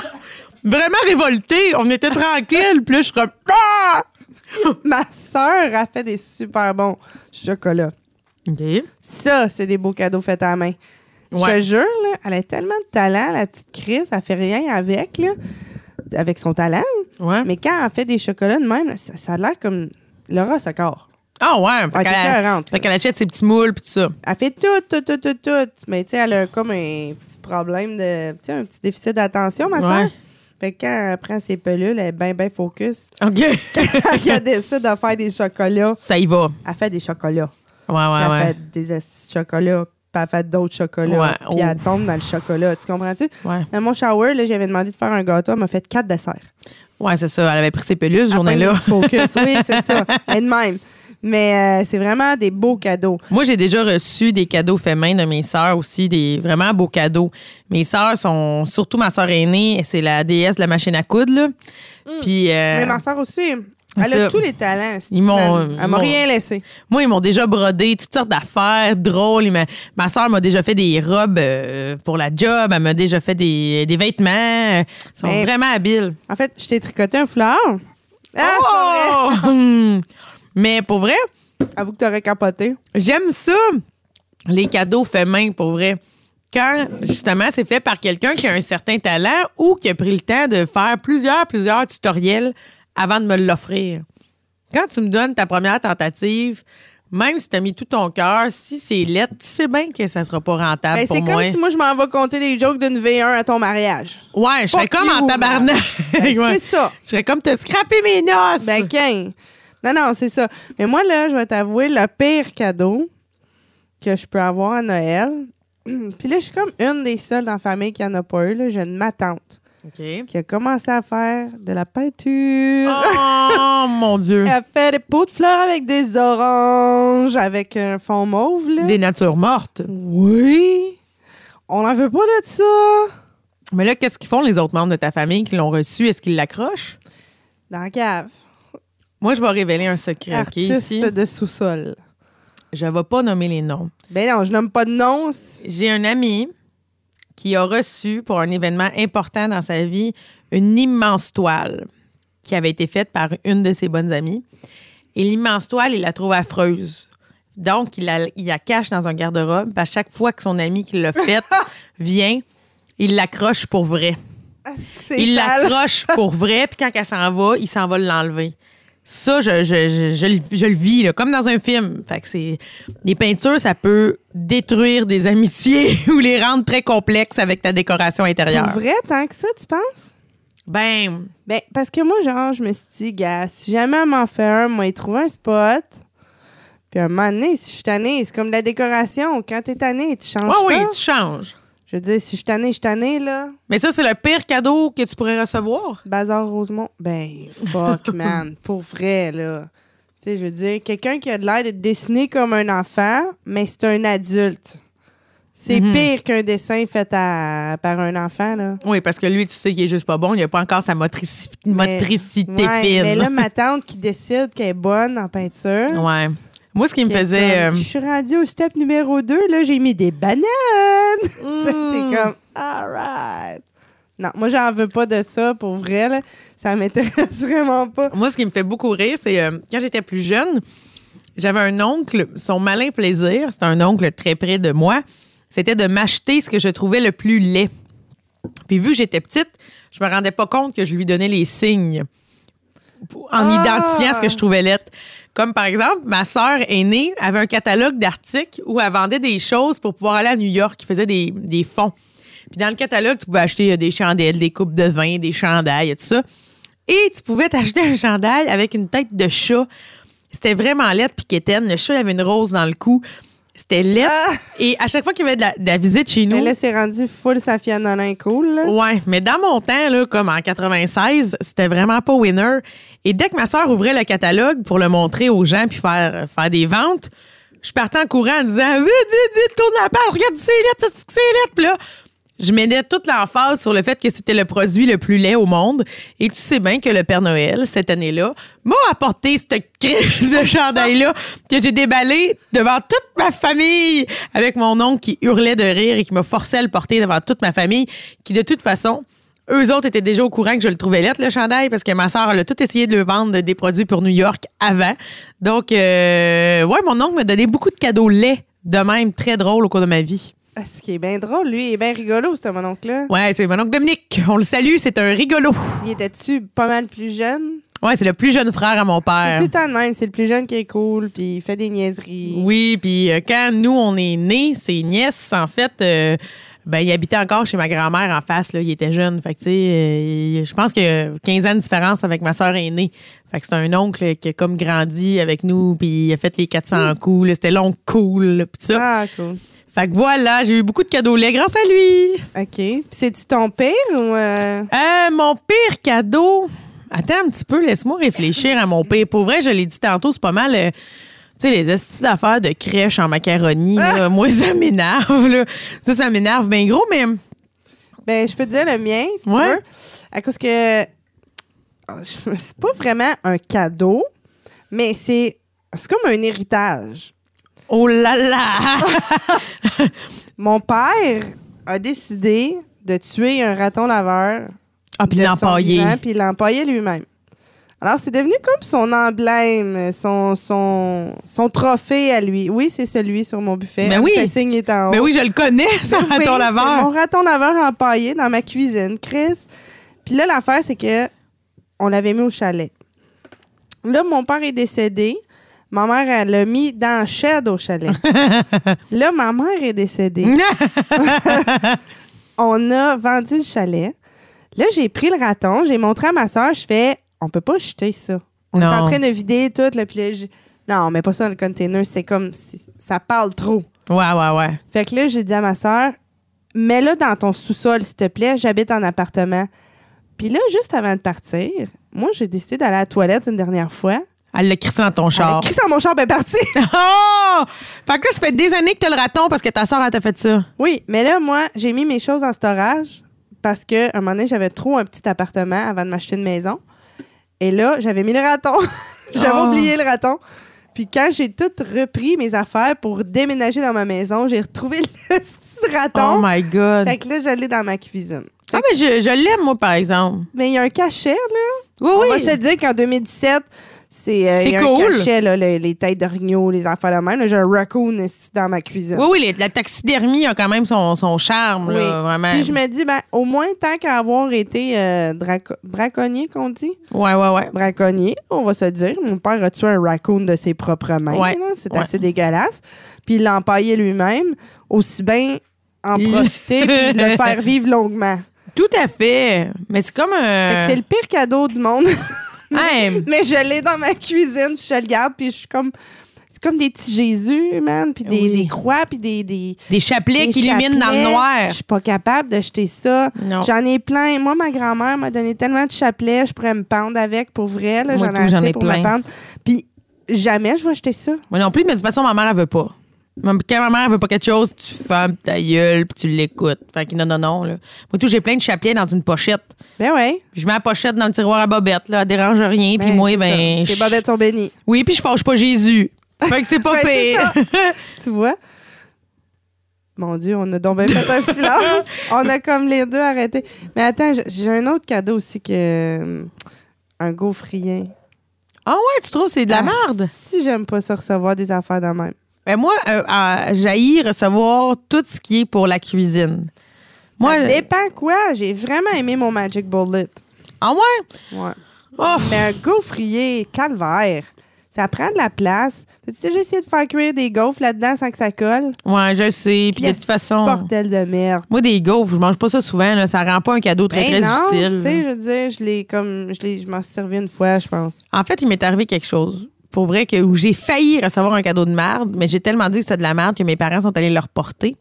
vraiment révoltée. On était tranquille, puis là, je suis comme, ah! ma sœur a fait des super bons chocolats. OK. Ça, c'est des beaux cadeaux faits à la main. Je te jure, là, elle a tellement de talent, la petite Chris, elle fait rien avec, là, avec son talent. Ouais. Mais quand elle fait des chocolats de même, ça, ça a l'air comme Laura Socor. Ah ouais, fait t'es qu'elle fait qu'elle achète ses petits moules puis tout ça. Elle fait tout, tout, tout, tout, tout. Mais tu sais, elle a comme un petit problème de. Tu sais, un petit déficit d'attention, ma Ouais. Soeur. Fait que quand elle prend ses pelules, elle est bien, bien focus. OK. quand elle décide de faire des chocolats, ça y va. elle fait des chocolats. Ouais, ouais, elle ouais. fait des estis de chocolat, puis elle fait d'autres chocolats, Ouais, puis oh. elle tombe dans le chocolat. Tu comprends-tu? Ouais. Dans mon shower, là, j'avais demandé de faire un gâteau, elle m'a fait quatre desserts. Ouais, c'est ça. Elle avait pris ses pelules ce Elle journée-là. focus. Oui, c'est ça. Elle de même. Mais euh, c'est vraiment des beaux cadeaux. Moi, j'ai déjà reçu des cadeaux faits main de mes sœurs aussi, des vraiment beaux cadeaux. Mes sœurs sont, surtout ma sœur aînée, c'est la déesse de la machine à coudre, là. Puis, euh, Mm. Mais ma soeur aussi, elle a tous les talents. Ils m'ont- Elle m'a rien laissé. Moi, ils m'ont déjà brodé toutes sortes d'affaires drôles. M'a- ma soeur m'a déjà fait des robes euh, pour la job. Elle m'a déjà fait des, des vêtements. Ils sont Ben, vraiment habiles. En fait, je t'ai tricoté un foulard. Ah. Oh! Mais pour vrai, Avoue que t'aurais capoté. j'aime ça, les cadeaux faits main, pour vrai. Quand, justement, c'est fait par quelqu'un qui a un certain talent ou qui a pris le temps de faire plusieurs, plusieurs tutoriels avant de me l'offrir. Quand tu me donnes ta première tentative, même si tu as mis tout ton cœur, si c'est lettre, tu sais bien que ça sera pas rentable Ben, pour c'est moi. comme si moi, je m'en vais compter des jokes d'une V1 à ton mariage. Ouais, je serais Fuck comme en tabarnak. Ben, Ouais. C'est ça. Je serais comme te scraper mes noces. Ben, qu'un. Non, non, c'est ça. Mais moi, là, je vais t'avouer, le pire cadeau que je peux avoir à Noël. Puis là, je suis comme une des seules dans la famille qui en a pas eu. là. J'ai une ma tante OK. qui a commencé à faire de la peinture. Oh, mon Dieu. Elle fait des pots de fleurs avec des oranges, avec un fond mauve. Là. Des natures mortes. Oui. On n'en veut pas de ça. Mais là, qu'est-ce qu'ils font les autres membres de ta famille qui l'ont reçu? Est-ce qu'ils l'accrochent? Dans la cave. Moi, je vais révéler un secret, ici? de sous-sol. Je ne vais pas nommer les noms. Ben non, je nomme pas de nom. J'ai un ami qui a reçu pour un événement important dans sa vie une immense toile qui avait été faite par une de ses bonnes amies. Et l'immense toile, il la trouve affreuse. Donc, il la, il la cache dans un garde-robe. À chaque fois que son ami qui l'a faite vient, il l'accroche pour vrai. Ah, Il l'accroche pour vrai, puis quand elle s'en va, il s'en va l'enlever. Ça, je, je, je, je le- je le vis, là, comme dans un film. Fait que c'est. Les peintures, ça peut détruire des amitiés ou les rendre très complexes avec ta décoration intérieure. Pour vrai, tant que ça, tu penses? Ben, Ben, parce que moi, genre, je me suis dit, gars, si jamais elle m'en fait un, moi, il trouve un spot. Puis un moment donné, si je suis tannée, c'est comme de la décoration. Quand t'es tannée, tu changes ouais, ça. oui, tu changes. Je veux dire, si je tannée, je tannée, là. Mais ça, c'est le pire cadeau que tu pourrais recevoir. Bazar Rosemont. Ben, fuck, man. Pour vrai, là. Tu sais, je veux dire, quelqu'un qui a de l'air d'être dessiné comme un enfant, mais c'est un adulte. C'est Mhm. pire qu'un dessin fait à- par un enfant, là. Oui, parce que lui, tu sais qu'il est juste pas bon. Il a pas encore sa motrici- Mais- motricité Ouais, fine. Mais là, ma tante qui décide qu'elle est bonne en peinture. Ouais. Moi, ce qui me faisait. comme, euh, Je suis rendue au step numéro 2, là, j'ai mis des bananes. Sais, Mm. Comme, alright. Non, moi, j'en veux pas de ça, pour vrai, là. Ça m'intéresse vraiment pas. Moi, ce qui me fait beaucoup rire, c'est euh, quand j'étais plus jeune, j'avais un oncle, son malin plaisir, c'était un oncle très près de moi, c'était de m'acheter ce que je trouvais le plus laid. Puis vu que j'étais petite, je me rendais pas compte que je lui donnais les signes en Ah! identifiant ce que je trouvais laid. Comme par exemple, ma sœur aînée avait un catalogue d'articles où elle vendait des choses pour pouvoir aller à New York. Il faisait des, des fonds. Puis dans le catalogue, tu pouvais acheter euh, des chandelles, des coupes de vin, des chandails et tout ça. Et tu pouvais t'acheter un chandail avec une tête de chat. C'était vraiment laid puis quétaine. Le chat avait une rose dans le cou. C'était laid. Et à chaque fois qu'il y avait de la, de la visite chez nous. Ah! Mais là, c'est rendu full Safia Nolin cool, là. Ouais, mais dans mon temps, là, comme en 96, c'était vraiment pas winner. Et dès que ma sœur ouvrait le catalogue pour le montrer aux gens puis faire, faire des ventes, je partais en courant en disant Vite, vite, vite, tourne la page, regarde, c'est laid, c'est c'est laid. Puis là, je mettais toute l'emphase sur le fait que c'était le produit le plus laid au monde. Et tu sais bien que le Père Noël, cette année-là, m'a apporté cette crise de chandail-là que j'ai déballé devant toute ma famille avec mon oncle qui hurlait de rire et qui m'a forcé à le porter devant toute ma famille, qui de toute façon, eux autres étaient déjà au courant que je le trouvais lettre, le chandail, parce que ma soeur, elle a tout essayé de le vendre des produits pour New York avant. Donc, euh, ouais, mon oncle m'a donné beaucoup de cadeaux laids, de même, très drôle au cours de ma vie. Ah, Ce qui est bien drôle, lui, il est bien rigolo, ce mon oncle-là. Ouais, c'est mon oncle Dominique. On le salue, c'est un rigolo. Il était-tu pas mal plus jeune? Ouais, c'est le plus jeune frère à mon C'est père. tout le temps de même. C'est le plus jeune qui est cool, puis il fait des niaiseries. Oui, puis euh, quand nous, on est nés, ses nièces, en fait, euh, ben, il habitait encore chez ma grand-mère en face. Là, il était jeune. Fait que, tu sais, euh, je pense que 15 ans de différence avec ma soeur aînée. Fait que c'est un oncle qui a comme grandi avec nous, puis il a fait les 400 coups. là. C'était l'oncle cool, puis ça. Ah, cool. Fait que voilà, j'ai eu beaucoup de cadeaux laids grâce à lui. OK. C'est-tu ton père ou... euh, Euh, mon pire cadeau. Attends un petit peu, laisse-moi réfléchir à mon pire. Pour vrai, je l'ai dit tantôt, c'est pas mal. Tu sais, les astuces d'affaires de crèche en macaroni, là, moi, ça m'énerve. là. Ça, ça m'énerve bien gros, mais Ben, je peux te dire le mien, si tu Ouais. veux. À cause que... Ah, C'est pas vraiment un cadeau, mais c'est... C'est comme un héritage. oh là là! Mon père a décidé de tuer un raton laveur. Ah, puis l'empailler. Puis il l'empaillait lui-même. Alors, c'est devenu comme son emblème, son, son, son trophée à lui. Oui, c'est celui sur mon buffet. Ben Elle me oui. signe, est en haut. Ben oui, je le connais, son Oui, raton C'est mon laveur. raton laveur empaillé dans ma cuisine, Chris. Puis là, l'affaire, c'est que on l'avait mis au chalet. Là, mon père est décédé. Ma mère, elle l'a mis dans le shed au chalet. là, ma mère est décédée. on a vendu le chalet. Là, j'ai pris le raton, j'ai montré à ma soeur, je fais, on peut pas jeter ça. On est en train de vider tout, là, puis là, non, on met pas ça dans le container, c'est comme, ça parle trop. Ouais, ouais, ouais. Fait que là, j'ai dit à ma soeur, mets-le dans ton sous-sol, s'il te plaît. J'habite en appartement. Puis là, juste avant de partir, moi, j'ai décidé d'aller à la toilette une dernière fois. Elle l'a crissé dans ton char. Elle a dans mon char, ben parti. Oh! Fait que là, ça fait des années que t'as le raton parce que ta soeur, elle t'a fait ça. oui, mais là, moi, j'ai mis mes choses en storage parce que un moment donné, j'avais trop un petit appartement avant de m'acheter une maison. Et là, j'avais mis le raton. j'avais Oh. oublié le raton. Puis quand j'ai tout repris mes affaires pour déménager dans ma maison, j'ai retrouvé le petit raton. Oh my God. Fait que là, j'allais dans ma cuisine. Ah, mais je, je l'aime, moi, par exemple. Mais il y a un cachet, là. Oui, On oui. va se dire qu'en 2017, c'est euh, cool. un cachet, là, les, les têtes d'orignaux, les de même. J'ai un raccoon ici dans ma cuisine. Oui, oui, les- la taxidermie a quand même son, son charme, là, vraiment. Puis je me dis, ben, au moins, tant qu'à avoir été euh, braconnier, qu'on dit. Ouais, ouais, ouais. Braconnier, on va se dire. Mon père a tué un raccoon de ses propres mains. Ouais. C'est Ouais. assez dégueulasse. Puis il l'a empaillé lui-même. Aussi bien en profiter puis le faire vivre longuement. Tout à fait. Mais c'est comme un. Fait que c'est le pire cadeau du monde. Hey, Mais je l'ai dans ma cuisine, puis je le garde, puis je suis comme. C'est comme des petits Jésus, man, puis des, Oui. des croix, puis des. des des chapelets des qui illuminent dans le noir. Je suis pas capable de jeter ça. J'en ai plein. Moi, ma grand-mère m'a donné tellement de chapelets, je pourrais me pendre avec pour vrai. J'en ai j'en assez ai pour plein. Puis jamais je vais jeter ça. Moi non plus, mais de toute façon, ma mère, elle veut pas. Quand ma mère veut pas quelque chose, tu fermes ta gueule puis tu l'écoutes. Fait que non, non, non. Là. Moi, tout, j'ai plein de chapelets dans une pochette. Ben ouais. Puis je mets la pochette dans le tiroir à bobettes, là. Elle dérange rien. Puis Ben, moi, c'est ben. Tes bobettes sont bénies. Oui, puis je fâche pas Jésus. Fait que c'est pas Ouais, pire. Tu vois? Mon Dieu, on a donc bien fait un silence. On a comme les deux arrêté. Mais attends, j'ai- un autre cadeau aussi que. euh, Un gaufrien. Ah ouais, tu trouves que c'est de la Ah, merde? Si j'aime pas ça recevoir des affaires de même. Ben moi, euh, euh, j'haïs recevoir tout ce qui est pour la cuisine. Moi, ça dépend quoi. J'ai vraiment aimé mon Magic Bullet. ah ouais? Ouais. Oh, Mais un gaufrier, calvaire. Ça prend de la place. T'as-tu déjà essayé de faire cuire des gaufres là-dedans sans que ça colle? ouais, je sais. Puis de toute façon, Bordel de merde. moi, des gaufres, je mange pas ça souvent. Là. Ça rend pas un cadeau très, Ben très non, utile. Tu sais, je veux dire, je l'ai comme. Je, l'ai- je m'en suis servi une fois, je pense. En fait, il m'est arrivé quelque chose. Pour vrai, que, où j'ai failli recevoir un cadeau de merde, mais j'ai tellement dit que c'était de la merde que mes parents sont allés le reporter.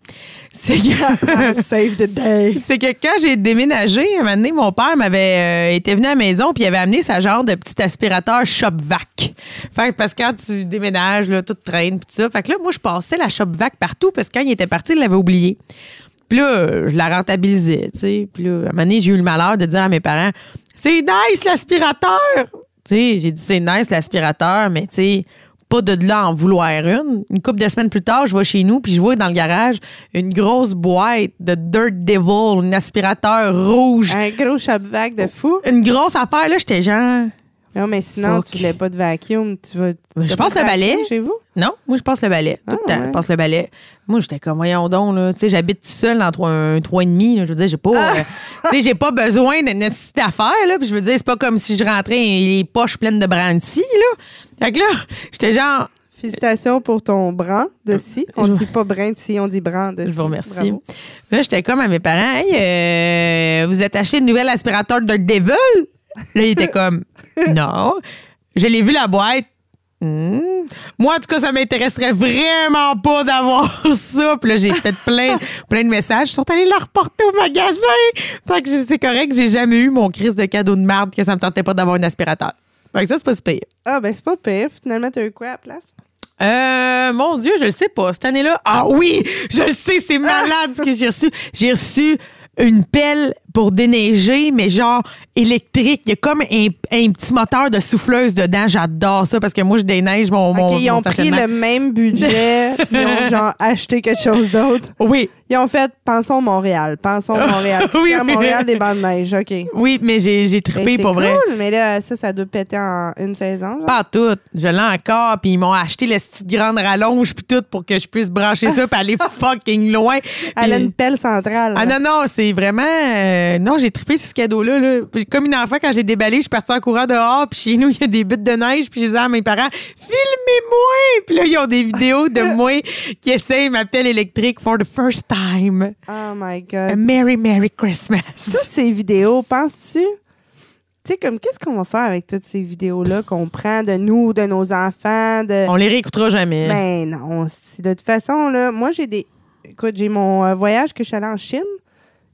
C'est que, Save the day. c'est que quand j'ai déménagé, un moment donné, mon père m'avait euh, été venu à la maison puis il avait amené sa genre de petit aspirateur Shop Vac. Fait que parce que quand tu déménages, là, tout traîne puis tout ça. Fait que là, moi, je passais la Shop Vac partout parce que quand il était parti, il l'avait oublié. Puis là, je la rentabilisais, tu sais. Puis là, à un moment donné, j'ai eu le malheur de dire à mes parents C'est nice l'aspirateur! J'ai dit c'est nice l'aspirateur, mais tu sais, pas de là en vouloir une. Une couple de semaines plus tard, je vais chez nous, puis je vois dans le garage une grosse boîte de Dirt Devil, un aspirateur rouge. Un gros shop vac de fou. Une grosse affaire, là, j'étais genre. Non, mais sinon, Fuck. tu voulais pas de vacuum. Tu vas. Je t'as pense pas de le balai. chez vous? Non, moi, je passe le balai. Tout le Ah, temps, ouais. je passe le balai. Moi, j'étais comme, voyons donc, là. Tu sais, j'habite tout seul entre un 3,5. là. Je veux dire, j'ai pas. Ah! euh, tu sais, j'ai pas besoin de nécessité d'affaires, là. Puis je veux dire, c'est pas comme si je rentrais les poches pleines de brandy, là. Fait que là, j'étais genre, Félicitations pour ton bran de scie. On dit pas brin de scie, on dit bran de scie. Je vous remercie. Bravo. Là, j'étais comme à mes parents, hey, euh, vous êtes acheté une nouvelle aspirateur de Devil? Là, il était comme, non. Je l'ai vu la boîte. Hmm. Moi, en tout cas, ça m'intéresserait vraiment pas d'avoir ça. Puis là, j'ai fait plein, plein de messages. Ils sont allés la reporter au magasin. Fait que c'est correct, j'ai jamais eu mon crise de cadeau de merde que ça me tentait pas d'avoir un aspirateur. Fait que ça, c'est pas si pire. Ah, ben c'est pas pire. Finalement, t'as eu quoi à la place? Euh, mon Dieu, je le sais pas. Cette année-là, ah oui, je le sais, c'est malade ce que j'ai reçu. J'ai reçu une pelle pour déneiger, mais genre électrique. Il y a comme un, un petit moteur de souffleuse dedans. J'adore ça parce que moi, je déneige mon, ils ont pris le même budget, puis ils ont genre acheté quelque chose d'autre. Oui, Ils ont fait Pensons Montréal, Pensons Montréal. Oui, à. Montréal, des bandes de neige. OK. oui, mais j'ai j'ai Ben, trippé c'est pour cool, vrai. mais là, ça, ça doit péter en une saison. genre. Pas tout. Je l'ai encore, puis ils m'ont acheté la petite grande rallonge puis tout pour que je puisse brancher ça puis aller fucking loin. Elle a une pelle centrale. Ah non, non, c'est vraiment. euh, non, j'ai trippé sur ce cadeau-là. là. Comme une enfant, quand j'ai déballé, je suis partie en courant dehors, puis chez nous, il y a des buttes de neige, puis je disais à mes parents, filmez-moi! Puis là, ils ont des vidéos de moi qui essayent ma pelle électrique for the first time. Oh my A God. Merry, Merry Christmas. Toutes ces vidéos, penses-tu? Tu sais, comme, qu'est-ce qu'on va faire avec toutes ces vidéos-là qu'on prend de nous, de nos enfants, de... On les réécoutera jamais. Ben non, de toute façon, là, moi, j'ai des... Écoute, j'ai mon euh, voyage que je suis allée en Chine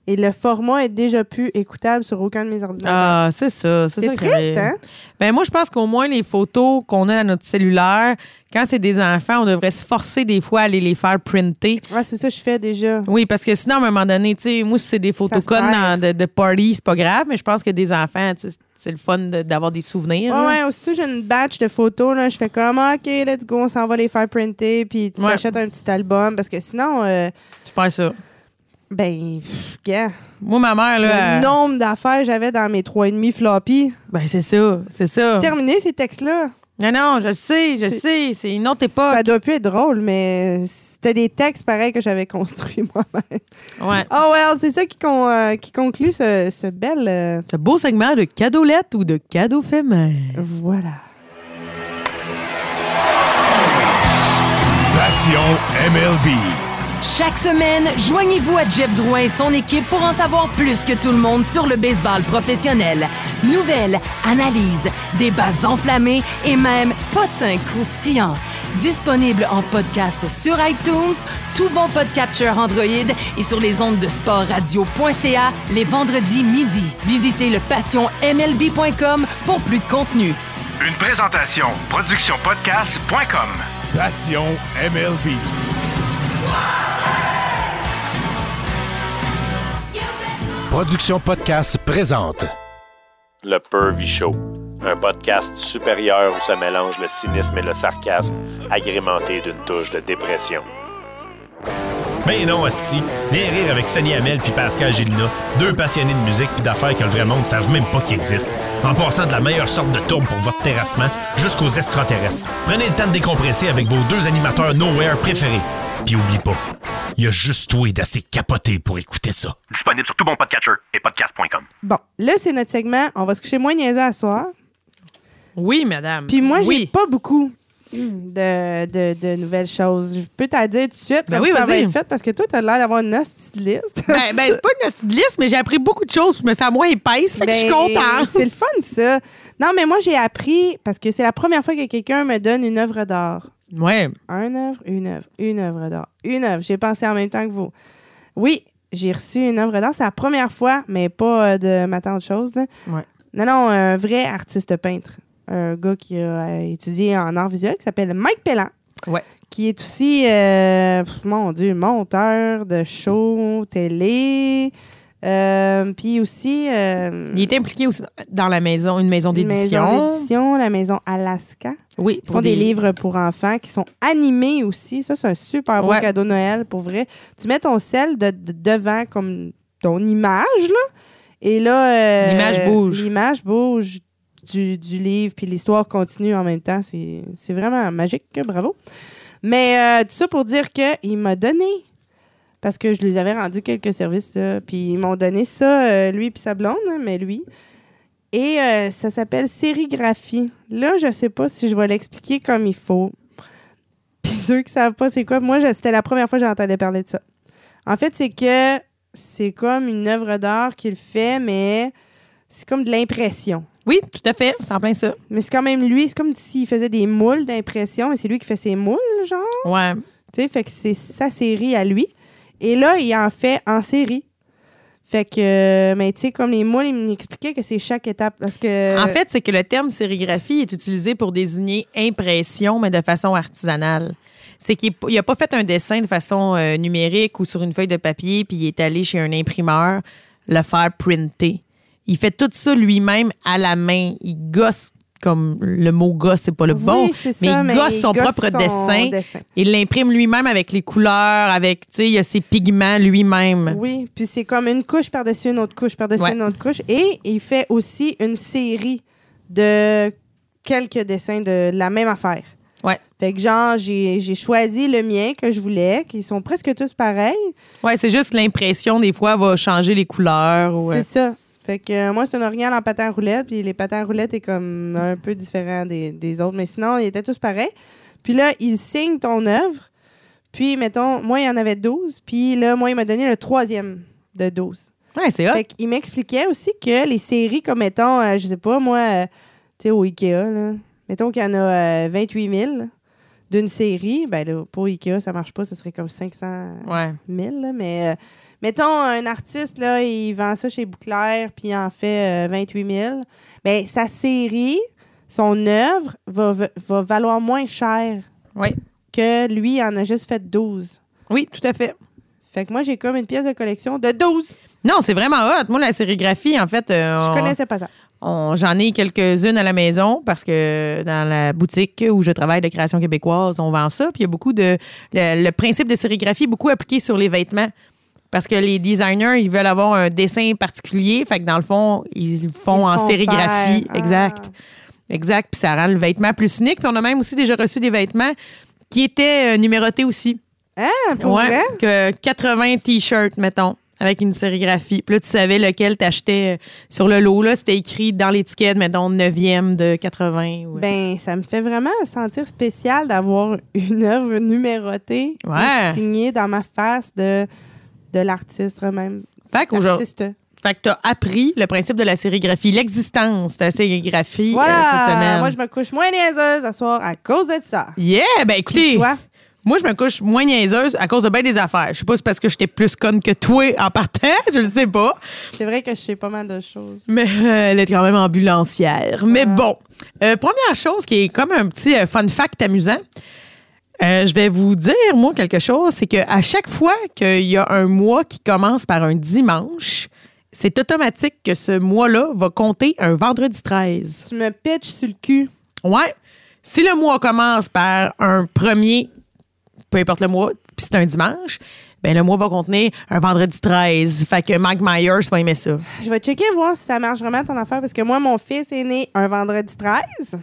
et le format est déjà plus écoutable sur aucun de mes ordinateurs. Ah, c'est ça. C'est triste, arrive. hein? Ben moi, je pense qu'au moins les photos qu'on a dans notre cellulaire, quand c'est des enfants, on devrait se forcer des fois à aller les faire printer. Ouais, c'est ça que je fais déjà. Oui, parce que sinon, à un moment donné, tu sais, moi, si c'est des dans- de, de party, c'est pas grave, mais je pense que des enfants, tu sais, c'est le fun de- d'avoir des souvenirs. Ouais, là. ouais, aussitôt j'ai une batch de photos, là, je fais comme, OK, let's go, on s'en va les faire printer, puis tu Ouais. t'achètes un petit album, parce que sinon, euh, Tu fais ça. Ben, pff, gars, Moi, ma mère, le là, elle- nombre d'affaires que j'avais dans mes 3,5 floppy. ben c'est ça, c'est ça. Terminé ces textes-là. Non, non, je le sais, je le sais, c'est une autre époque. Ça doit plus être drôle, mais c'était des textes pareils que j'avais construits moi-même. Ouais. Oh well, c'est ça qui, con- euh, qui conclut ce, ce bel... euh, Ce beau segment de cadeaulettes ou de cadeaux éphémères. voilà. Passion MLB. Chaque semaine, joignez-vous à Jeff Drouin et son équipe pour en savoir plus que tout le monde sur le baseball professionnel. Nouvelles, analyses, débats enflammés et même potins croustillants. Disponible en podcast sur iTunes, tout bon podcatcher Android et sur les ondes de sportradio.ca les vendredis midi. Visitez le passionmlb.com pour plus de contenu. Une présentation productionpodcast.com. Passion MLB. Production Podcast présente. Le Pervy Show, un podcast supérieur où se mélange le cynisme et le sarcasme, agrémenté d'une touche de dépression. Ben non, Asti. Viens rire avec Sonny Hamel puis Pascal Gélina, deux passionnés de musique puis d'affaires que le vrai monde ne savent même pas qu'ils existent. En passant de la meilleure sorte de tourbe pour votre terrassement jusqu'aux extraterrestres. Prenez le temps de décompresser avec vos deux animateurs Nowhere préférés. Puis oublie pas, il y a juste toi d'assez capoté pour écouter ça. Disponible sur tout bon podcatcher et podcast.com. Bon, là, c'est notre segment. On va se coucher moins niaiseux à soir. Oui, madame. Puis moi, j'ai oui. pas beaucoup de, de, de nouvelles choses. Je peux t'en dire tout de suite, Ben comme oui, ça va vas-y. être fait, parce que toi, t'as l'air d'avoir une hostie de liste. Ben, ben, c'est pas une liste, mais j'ai appris beaucoup de choses. Je me sens moins épaisse. Fait que je suis Ben, contente. C'est le fun, ça. Non, mais moi, j'ai appris, parce que c'est la première fois que quelqu'un me donne une œuvre d'art. Ouais. Un œuvre, une œuvre, une œuvre d'art, une œuvre. J'ai pensé en même temps que vous. Oui, j'ai reçu une œuvre d'art. C'est la première fois, mais pas euh, de ma tante chose. Là. Ouais. Non, non, un vrai artiste peintre. Un gars qui a étudié en art visuel qui s'appelle Mike Pellan. Ouais. Qui est aussi, euh, mon Dieu, monteur de show, télé. Euh, Puis aussi. euh, Il est impliqué aussi dans la maison, une maison une maison d'édition. d'édition, la maison Alaska. Oui, Ils font des... livres pour enfants qui sont animés aussi. Ça, c'est un super beau Ouais. cadeau de Noël, pour vrai. Tu mets ton sel de, de- devant comme ton image, là. Et là... euh, L'image bouge. L'image bouge du, livre, puis l'histoire continue en même temps. C'est vraiment magique. Bravo. Mais euh, tout ça pour dire qu'il m'a donné... Parce que je lui avais rendu quelques services, puis ils m'ont donné ça, euh, lui puis sa blonde, hein, mais lui. Et euh, ça s'appelle sérigraphie. Là, je sais pas si je vais l'expliquer comme il faut. Puis ceux qui savent pas c'est quoi, moi, c'était la première fois que j'entendais parler de ça. En fait, c'est que c'est comme une œuvre d'art qu'il fait, mais c'est comme de l'impression. Oui, tout à fait. C'est en plein ça. Mais c'est quand même lui, c'est comme s'il faisait des moules d'impression, mais c'est lui qui fait ses moules, genre. Ouais. Tu sais, fait que c'est sa série à lui. Et là, il en fait en série. Fait que, euh, mais tu sais, comme les moules, il m'expliquait que c'est chaque étape. Parce que. En fait, c'est que le terme sérigraphie est utilisé pour désigner impression, mais de façon artisanale. C'est qu'il n'a pas fait un dessin de façon euh, numérique ou sur une feuille de papier, puis il est allé chez un imprimeur le faire printer. Il fait tout ça lui-même à la main. Il gosse, comme le mot gosse, c'est pas le bon, mais ça, il mais gosse son propre son dessin. dessin. Il l'imprime lui-même avec les couleurs, avec, tu sais, il a ses pigments lui-même. Oui, puis c'est comme une couche par-dessus une autre couche par-dessus Ouais. une autre couche. Et il fait aussi une série de quelques dessins de la même affaire. Ouais. Fait que genre, j'ai choisi le mien que je voulais, qui sont presque tous pareils. Ouais, c'est juste l'impression, des fois, va changer les couleurs. ou, euh, C'est ça. Fait que euh, moi, c'est un orignal en patin à roulettes, puis les patins à roulettes est comme un peu différent des, des autres, mais sinon, ils étaient tous pareils. Puis là, il signe ton œuvre, puis mettons, moi, il y en avait 12, puis là, moi, il m'a donné le troisième de 12. Ouais, c'est hot. Fait qu'il m'expliquait aussi que les séries, comme mettons, euh, je sais pas, moi, euh, tu sais, au Ikea, là, mettons qu'il y en a euh, 28 000 d'une série, ben là, pour Ikea, ça marche pas, ça serait comme 500 Ouais. 000, là, mais euh, mettons, un artiste, là, il vend ça chez Bouclair, puis il en fait euh, 28 000. Ben, sa série, son œuvre, va, va- va valoir moins cher Oui. que lui, il en a juste fait 12. Oui, tout à fait. Fait que moi, j'ai comme une pièce de collection de 12. Non, c'est vraiment hot. Moi, la sérigraphie, en fait, euh, Je on- connaissais pas ça. J'en ai quelques-unes à la maison parce que dans la boutique où je travaille de création québécoise, on vend ça. Puis il y a beaucoup de. Le, le principe de sérigraphie est beaucoup appliqué sur les vêtements. Parce que les designers, ils veulent avoir un dessin particulier. Fait que dans le fond, ils le font Ils en font sérigraphie. faire. Ah. Exact. Exact. Puis ça rend le vêtement plus unique. Puis on a même aussi déjà reçu des vêtements qui étaient euh, numérotés aussi. Ah, pour Ouais, vrai? que 80 t-shirts, mettons, avec une sérigraphie. Puis là, tu savais lequel t'achetais euh, sur le lot. Là, c'était écrit dans l'étiquette, mettons, 9e de 80. ou- Ben, ça me fait vraiment sentir spécial d'avoir une œuvre numérotée Ouais. et signée dans ma face de, de l'artiste même. fait qu'aujourd'hui- fait que t'as appris le principe de la sérigraphie, l'existence de la sérigraphie euh, cette Voilà! semaine. Moi, je me couche moins niaiseuse à soir à cause de ça. Yeah! Ben écoutez? Moi, je me couche moins niaiseuse à cause de bien des affaires. Je sais pas si c'est parce que j'étais plus conne que toi en partant, je le sais pas. C'est vrai que je sais pas mal de choses. Mais euh, elle est quand même ambulancière. Mais bon, Euh, première chose qui est comme un petit euh, fun fact amusant. Je vais vous dire, moi, quelque chose, c'est qu'à chaque fois qu'il y a un mois qui commence par un dimanche, c'est automatique que ce mois-là va compter un vendredi 13. Tu me pitches sur le cul. Ouais. Si le mois commence par un premier, peu importe le mois, puis c'est un dimanche, ben le mois va contenir un vendredi 13. Fait que Mike Myers va aimer ça. Je vais checker voir si ça marche vraiment ton affaire parce que moi, mon fils est né un vendredi 13.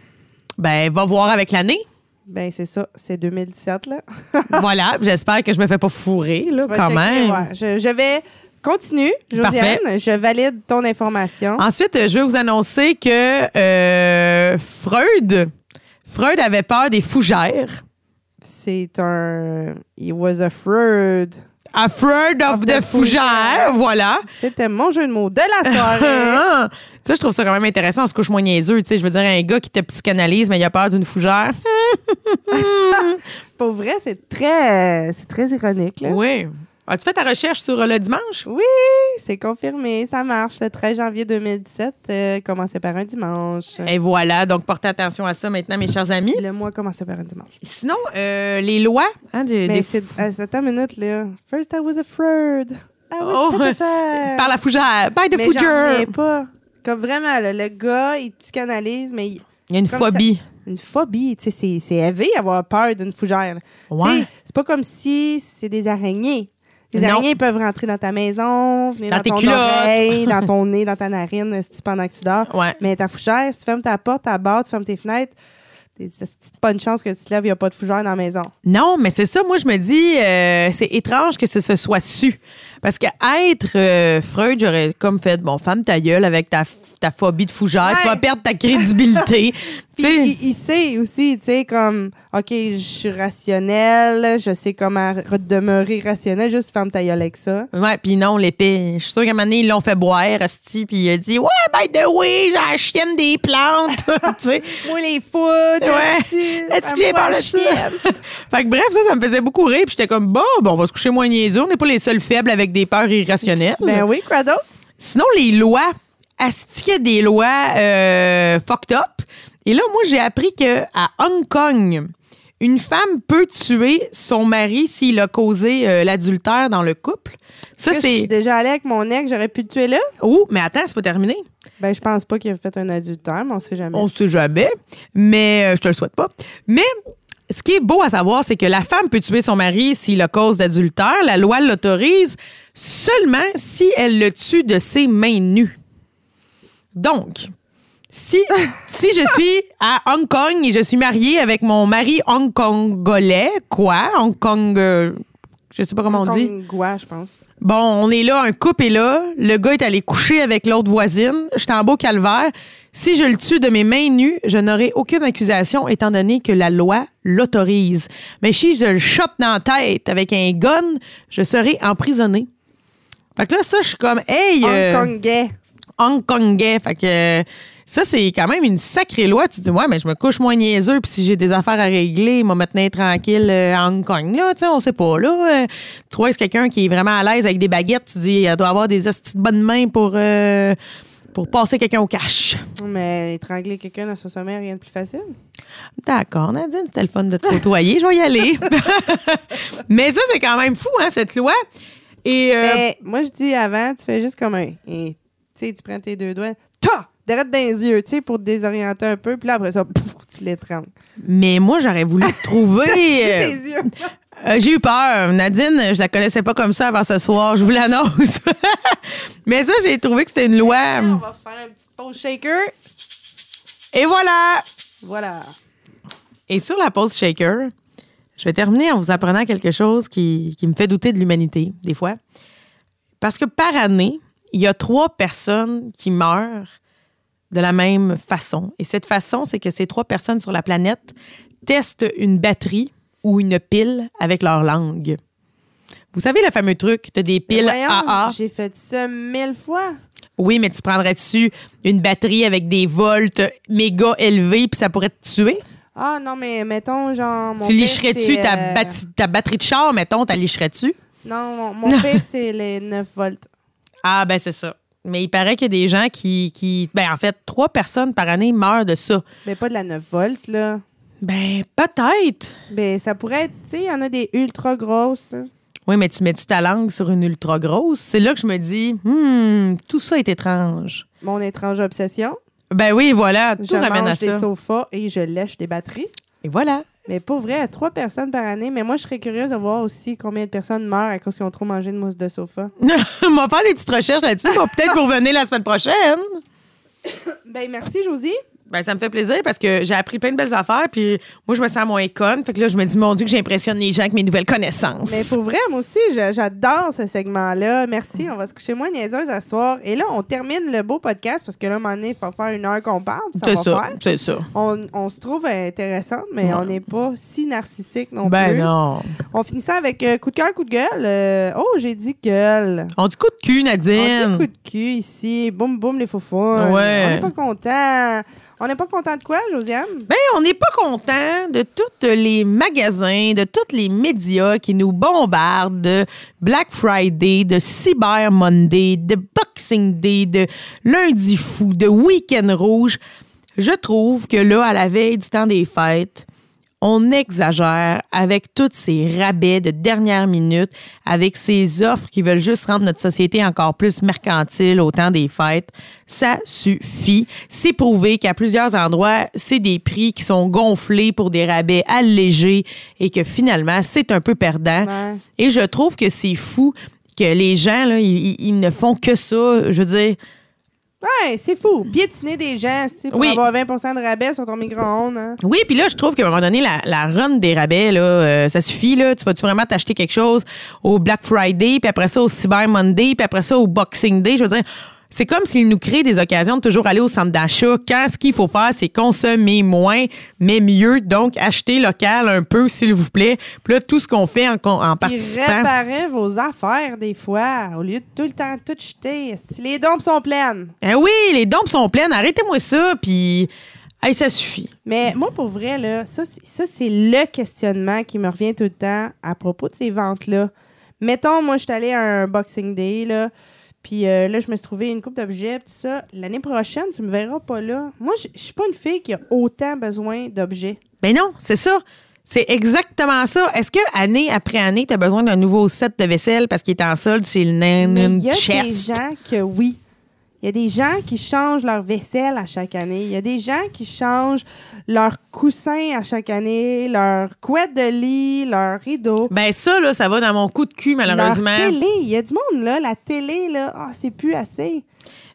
Ben, va voir avec l'année. Ben, c'est ça. C'est 2017, là. voilà. J'espère que je me fais pas fourrer, là, Je quand checker, même. ouais. Je, je vais. Continue, Josiane. Parfait. Je valide ton information. Ensuite, je vais vous annoncer que euh, Freud, Freud avait peur des fougères. C'est un. He was afraid. Afraid of, Of the fougères. voilà. C'était mon jeu de mots de la soirée. ça, je trouve ça quand même intéressant. On se couche moins niaiseux. Tu sais, je veux dire, un gars qui te psychanalyse, mais il a peur d'une fougère. Pour vrai, c'est très, c'est très ironique. Là. Oui. As-tu fait ta recherche sur euh, le dimanche? Oui, c'est confirmé. Ça marche. Le 13 janvier 2017 euh, commençait par un dimanche. Et voilà. Donc, portez attention à ça maintenant, mes chers amis. Le mois commençait par un dimanche. Sinon, euh, les lois hein, Mais des- c'est. euh, Attends une minute, là. First, I was afraid. I was Oh, par la fougère. By the Mais fougère. pas. Comme vraiment, là, le gars, il psychanalyse, mais il- Il y a une phobie. ça- une phobie, tu sais, c'est- élevé avoir peur d'une fougère. Tu Ouais. C'est pas comme si c'est des araignées. Les Non. araignées peuvent rentrer dans ta maison, venir Dans dans, tes ton culottes. oreille, dans ton nez, dans ta narine, pendant que tu dors. Ouais. Mais ta fougère, si tu fermes ta porte, ta barre, tu fermes tes fenêtres, c'est pas une chance que tu te lèves, il n'y a pas de fougère dans la maison. Non, mais c'est ça. Moi, je me dis, euh, c'est étrange que ce se soit su. Parce que être euh, Freud, j'aurais comme fait, bon, femme ta gueule avec ta, ta phobie de fougère, tu vas perdre ta crédibilité. Il, il sait aussi, tu sais, comme, OK, je suis rationnel, je sais comment re- demeurer rationnel, juste ferme ta gueule avec ça. Ouais, puis non, l'épée. Je suis sûre qu'à un moment donné, ils l'ont fait boire, Asti, puis il a dit, ouais, by the way, j'ai la chienne des plantes. tu sais. Moi, les foudres, Ouais. Est-ce que j'ai parlé de ça? fait que bref, ça, ça me faisait beaucoup rire. Puis j'étais comme, bon, bon, on va se coucher moins niaiseux. On n'est pas les seuls faibles avec des peurs irrationnelles. Ben oui, quoi d'autre? Sinon, les lois, asti qu'il y a des lois euh, fucked up? Et là, moi, j'ai appris que à Hong Kong, une femme peut tuer son mari s'il a causé euh, l'adultère dans le couple. Ça, Je suis c'est. déjà allée avec mon ex, j'aurais pu le tuer là? Oh, mais attends, c'est pas terminé. Ben, je pense pas qu'il a fait un adultère, mais on sait jamais. On sait jamais, mais euh, je te le souhaite pas. Mais ce qui est beau à savoir, c'est que la femme peut tuer son mari s'il a cause d'adultère. La loi l'autorise seulement si elle le tue de ses mains nues. Donc, si, si je suis à Hong Kong et je suis mariée avec mon mari hongkongolais, quoi? Hong Kong, euh, je sais pas comment on dit. Je pense. Bon, on est là, un couple est là. Le gars est allé coucher avec l'autre voisine. J'étais en beau calvaire. Si je le tue de mes mains nues, je n'aurai aucune accusation étant donné que la loi l'autorise. Mais si je le shot dans la tête avec un gun, je serai emprisonné. Fait que là, ça, je suis comme, hey, euh, Hongkongais. Hongkongais. Fait que euh, ça, c'est quand même une sacrée loi. Tu te dis, ouais, mais je me couche moins niaiseux, puis si j'ai des affaires à régler, il m'a me tenir tranquille euh, à Hong Kong. Là, tu sais, on sait pas. Là, euh, tu vois, c'est quelqu'un qui est vraiment à l'aise avec des baguettes. Tu dis, elle doit avoir des hosties de bonnes mains pour, euh, pour passer quelqu'un au cash? Mais étrangler quelqu'un dans son sommeil, rien de plus facile. D'accord, Nadine, c'était le fun de te côtoyer. Je vais y aller. mais ça, c'est quand même fou, hein, cette loi. Et euh, Mais moi, je dis avant, tu fais juste comme un. et, Tu sais, tu prends tes deux doigts, ta! Direct dans les yeux, tu sais, pour te désorienter un peu. Puis là, après ça, pouf, tu l'étrangles. mais moi, j'aurais voulu trouver. Tes yeux? Euh, j'ai eu peur. Nadine, je la connaissais pas comme ça avant ce soir. Je vous l'annonce. Mais ça, j'ai trouvé que c'était une On loi. va faire une petite pause shaker. Et voilà. Voilà. Et sur la pause shaker, je vais terminer en vous apprenant quelque chose qui, qui me fait douter de l'humanité, des fois. Parce que par année, il y a trois personnes qui meurent de la même façon. Et cette façon, c'est que ces trois personnes sur la planète testent une batterie ou une pile avec leur langue. Vous savez le fameux truc, tu as des piles Voyons, AA. J'ai fait ça mille fois. Oui, mais tu prendrais dessus une batterie avec des volts méga élevés puis ça pourrait te tuer? Ah non, mais mettons, genre. Mon tu licherais-tu ta, euh, ta batterie de char, mettons, ta licherais-tu? Non, mon, mon père, c'est les 9 volts. Ah, ben c'est ça. Mais il paraît qu'il y a des gens qui, qui. Ben, en fait, trois personnes par année meurent de ça. Mais pas de la 9 volts, là. Ben, peut-être. Ben, ça pourrait être, tu sais, il y en a des ultra grosses, là. Oui, mais tu mets-tu ta langue sur une ultra grosse? C'est là que je me dis, hmm, tout ça est étrange. Mon étrange obsession. Ben oui, voilà, tout je ramène à mange des ça. sofas et je lèche des batteries. Et voilà. Mais pour vrai, à trois personnes par année. Mais moi, je serais curieuse de voir aussi combien de personnes meurent à cause qu'ils ont trop mangé de mousse de sofa. On va faire des petites recherches là-dessus. Peut-être vous revenir la semaine prochaine. Ben, merci, Josie. Ben, ça me fait plaisir parce que j'ai appris plein de belles affaires. Puis moi, je me sens moins conne. Fait que là, je me dis, mon Dieu, que j'impressionne les gens avec mes nouvelles connaissances. Mais pour vrai, moi aussi, je- j'adore ce segment-là. Merci. On va se coucher moins niaiseuse à soir. Et là, on termine le beau podcast parce que là, à un moment donné, il faut faire une heure qu'on parle. Ça C'est va ça, faire. c'est ça. On, on se trouve intéressante, mais on n'est pas si narcissique non Ben plus. non. On finit ça avec euh, coup de cœur, coup de gueule. Euh, oh, j'ai dit gueule. On dit coup de cul, On Nadine. dit coup de cul ici. Boum, boum, les faux On Ouais. n'est pas content. On n'est pas content de quoi, Josiane? Ben, on n'est pas content de tous les magasins, de tous les médias qui nous bombardent de Black Friday, de Cyber Monday, de Boxing Day, de Lundi Fou, de Week-end Rouge. Je trouve que là, à la veille du temps des fêtes, on exagère avec tous ces rabais de dernière minute, avec ces offres qui veulent juste rendre notre société encore plus mercantile au temps des fêtes. Ça suffit. C'est prouvé qu'à plusieurs endroits, c'est des prix qui sont gonflés pour des rabais allégés et que finalement, c'est un peu perdant. Ouais. Et je trouve que c'est fou que les gens, là, ils, ils- ils ne font que ça. Je veux dire, Ouais, c'est fou. Piétiner des gens, tu sais, pour Oui. avoir 20% de rabais sur ton micro-ondes. hein? Oui, puis là, je trouve qu'à un moment donné, la, la run des rabais, là, euh, ça suffit. Là. Tu vas-tu vraiment t'acheter quelque chose au Black Friday, puis après ça au Cyber Monday, puis après ça au Boxing Day? Je veux dire, c'est comme s'ils nous créent des occasions de toujours aller au centre d'achat quand ce qu'il faut faire, c'est consommer moins, mais mieux. Donc, acheter local un peu, s'il vous plaît. Puis là, tout ce qu'on fait en, en Puis participant. réparer vos affaires des fois, au lieu de tout le temps tout jeter. Les dompes sont pleines? Eh oui, les dons sont pleines. Arrêtez-moi ça, puis hey, ça suffit. Mais moi, pour vrai, là, ça, c'est- ça, c'est le questionnement qui me revient tout le temps à propos de ces ventes-là. Mettons, moi, je suis allée à un Boxing Day, là, puis euh, là, je me suis trouvé une coupe d'objets, tout ça. L'année prochaine, tu me verras pas là. Moi, je suis pas une fille qui a autant besoin d'objets. Ben non, c'est ça. C'est exactement ça. Est-ce que année après année, tu as besoin d'un nouveau set de vaisselle parce qu'il est en solde chez le Nan il y a Chest? des gens que oui. Il y a des gens qui changent leur vaisselle à chaque année. Il y a des gens qui changent leurs coussins à chaque année, leur couette de lit, leur rideau. Ben ça, là, ça va dans mon coup de cul, malheureusement. Leur télé. Il y a du monde, là. La télé, là, ah, c'est plus assez.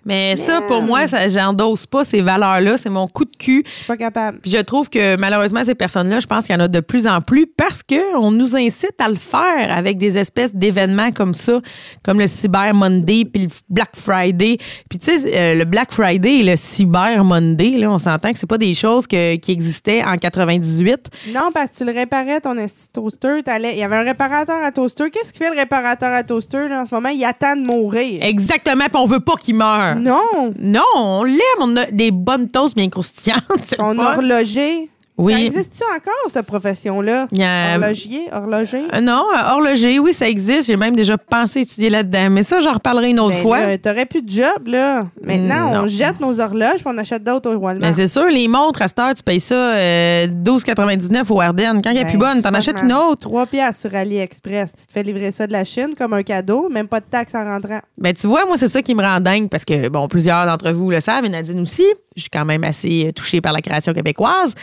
Mais ça, pour moi, ça, j'endosse pas ces valeurs-là. C'est mon coup de cul. Je suis pas capable. Puis je trouve que malheureusement, ces personnes-là, je pense qu'il y en a de plus en plus parce qu'on nous incite à le faire avec des espèces d'événements comme ça, comme le Cyber Monday puis le Black Friday. Puis tu sais, euh, le Black Friday et le Cyber Monday, là, on s'entend que c'est pas des choses que- qui existaient en 98. Non, parce que tu le réparais, ton toaster. t'allais- Il y avait un réparateur à toaster. Qu'est-ce qu'il fait, le réparateur à toaster, là, en ce moment? Il attend de mourir. Exactement, puis on veut pas qu'ils meurent. Non! Non, on l'aime, on a des bonnes toasts bien croustillantes. c'est Ton le fun. horloger. Oui. Ça existe-tu encore, cette profession-là? A- Horlogier? Horloger? Euh, non, euh, horloger, oui, ça existe. J'ai même déjà pensé étudier là-dedans. Mais ça, j'en reparlerai une autre Ben fois. T'aurais plus de job, là. Maintenant, Non. on jette nos horloges puis on achète d'autres au Walmart. Ben, c'est sûr, les montres, à cette heure, tu payes ça euh, 12,99 au Ardennes. Quand il n'y a plus bonne, t'en achètes une autre. 3 piastres sur AliExpress. Tu te fais livrer ça de la Chine comme un cadeau, même pas de taxes en rentrant. Ben, tu vois, moi, c'est ça qui me rend dingue parce que, bon, plusieurs d'entre vous le savent et Nadine aussi. Je suis quand même assez euh, touchée par la création québécoise.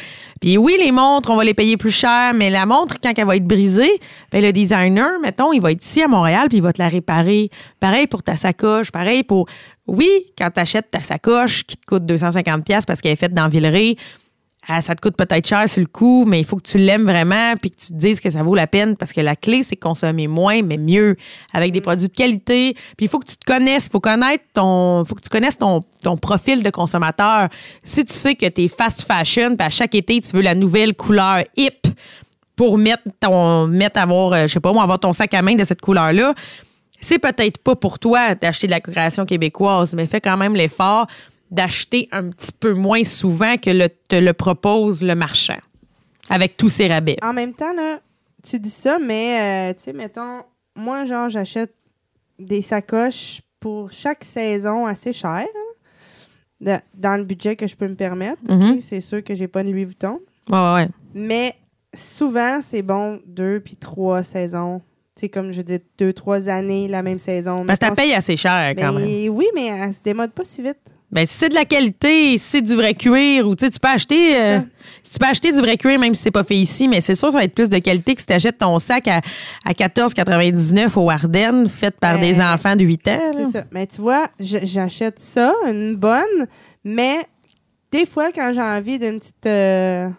Puis oui, les montres, on va les payer plus cher, mais la montre, quand elle va être brisée, ben, le designer, mettons, il va être ici à Montréal puis il va te la réparer. Pareil pour ta sacoche, pareil pour. Oui, quand tu achètes ta sacoche qui te coûte 250$ parce qu'elle est faite dans Villeray, ah, ça te coûte peut-être cher sur le coup, mais il faut que tu l'aimes vraiment puis que tu te dises que ça vaut la peine parce que la clé, c'est consommer moins, mais mieux, avec des produits de qualité. Puis il faut que tu te connaisses, il faut connaître ton, faut que tu connaisses ton, ton profil de consommateur. Si tu sais que tu es fast fashion, puis à chaque été, tu veux la nouvelle couleur hip pour mettre ton, mettre avoir, euh, je sais pas moi, avoir ton sac à main de cette couleur-là, c'est peut-être pas pour toi d'acheter de la création québécoise, mais fais quand même l'effort d'acheter un petit peu moins souvent que le, te le propose le marchand avec tous ses rabais. En même temps, là, tu dis ça, mais euh, tu sais, mettons, moi, genre, j'achète des sacoches pour chaque saison assez chères, hein, dans le budget que je peux me permettre. Mhm. C'est sûr que j'ai pas de Louis Vuitton. Ouais, ouais. Mais souvent, c'est bon deux puis trois saisons. Tu sais, comme je dis, deux, trois années, la même saison. Parce que ta Mettons, paye assez cher quand même. Oui, mais elle se démode pas si vite. Ben, si c'est de la qualité, si c'est du vrai cuir, ou tu peux acheter. euh, tu peux acheter du vrai cuir même si c'est pas fait ici, mais c'est sûr ça va être plus de qualité que si tu achètes ton sac à, à 14,99 au Ardennes, fait par Ben, des enfants de 8 ans. C'est ça. Mais tu vois, j'achète ça, une bonne, mais des fois, quand j'ai envie d'une petite. euh,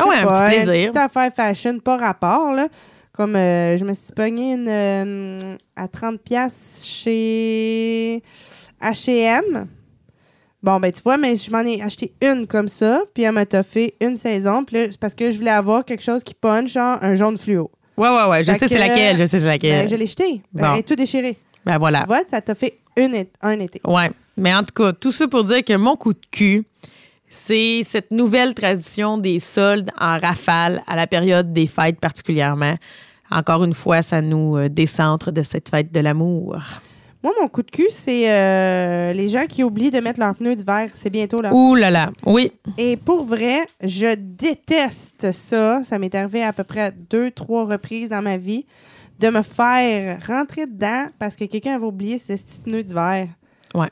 Ah ouais, un petit plaisir. Une petite affaire fashion, pas rapport, là. Comme euh, je me suis pogné une euh, à 30$ piastres chez HM. Bon, ben, tu vois, mais je m'en ai acheté une comme ça, puis elle m'a toffé une saison, puis là, c'est parce que je voulais avoir quelque chose qui punch, genre un jaune fluo. Ouais, ouais, ouais. Je Fait sais c'est que, laquelle. Je sais c'est laquelle. Ben, je l'ai jeté. Ben, Bon. Elle est tout déchirée. Ben voilà. Tu vois, ça t'a fait une un été. Ouais. Mais en tout cas, tout ça pour dire que mon coup de cul, c'est cette nouvelle tradition des soldes en rafale à la période des fêtes particulièrement. Encore une fois, ça nous euh, décentre de cette fête de l'amour. Moi, mon coup de cul, c'est euh, les gens qui oublient de mettre leurs pneus d'hiver. C'est bientôt là. Ouh là là. Oui. Et pour vrai, je déteste ça. Ça m'est arrivé à peu près deux, trois reprises dans ma vie de me faire rentrer dedans parce que quelqu'un avait oublié ses petits pneus d'hiver. Ouais.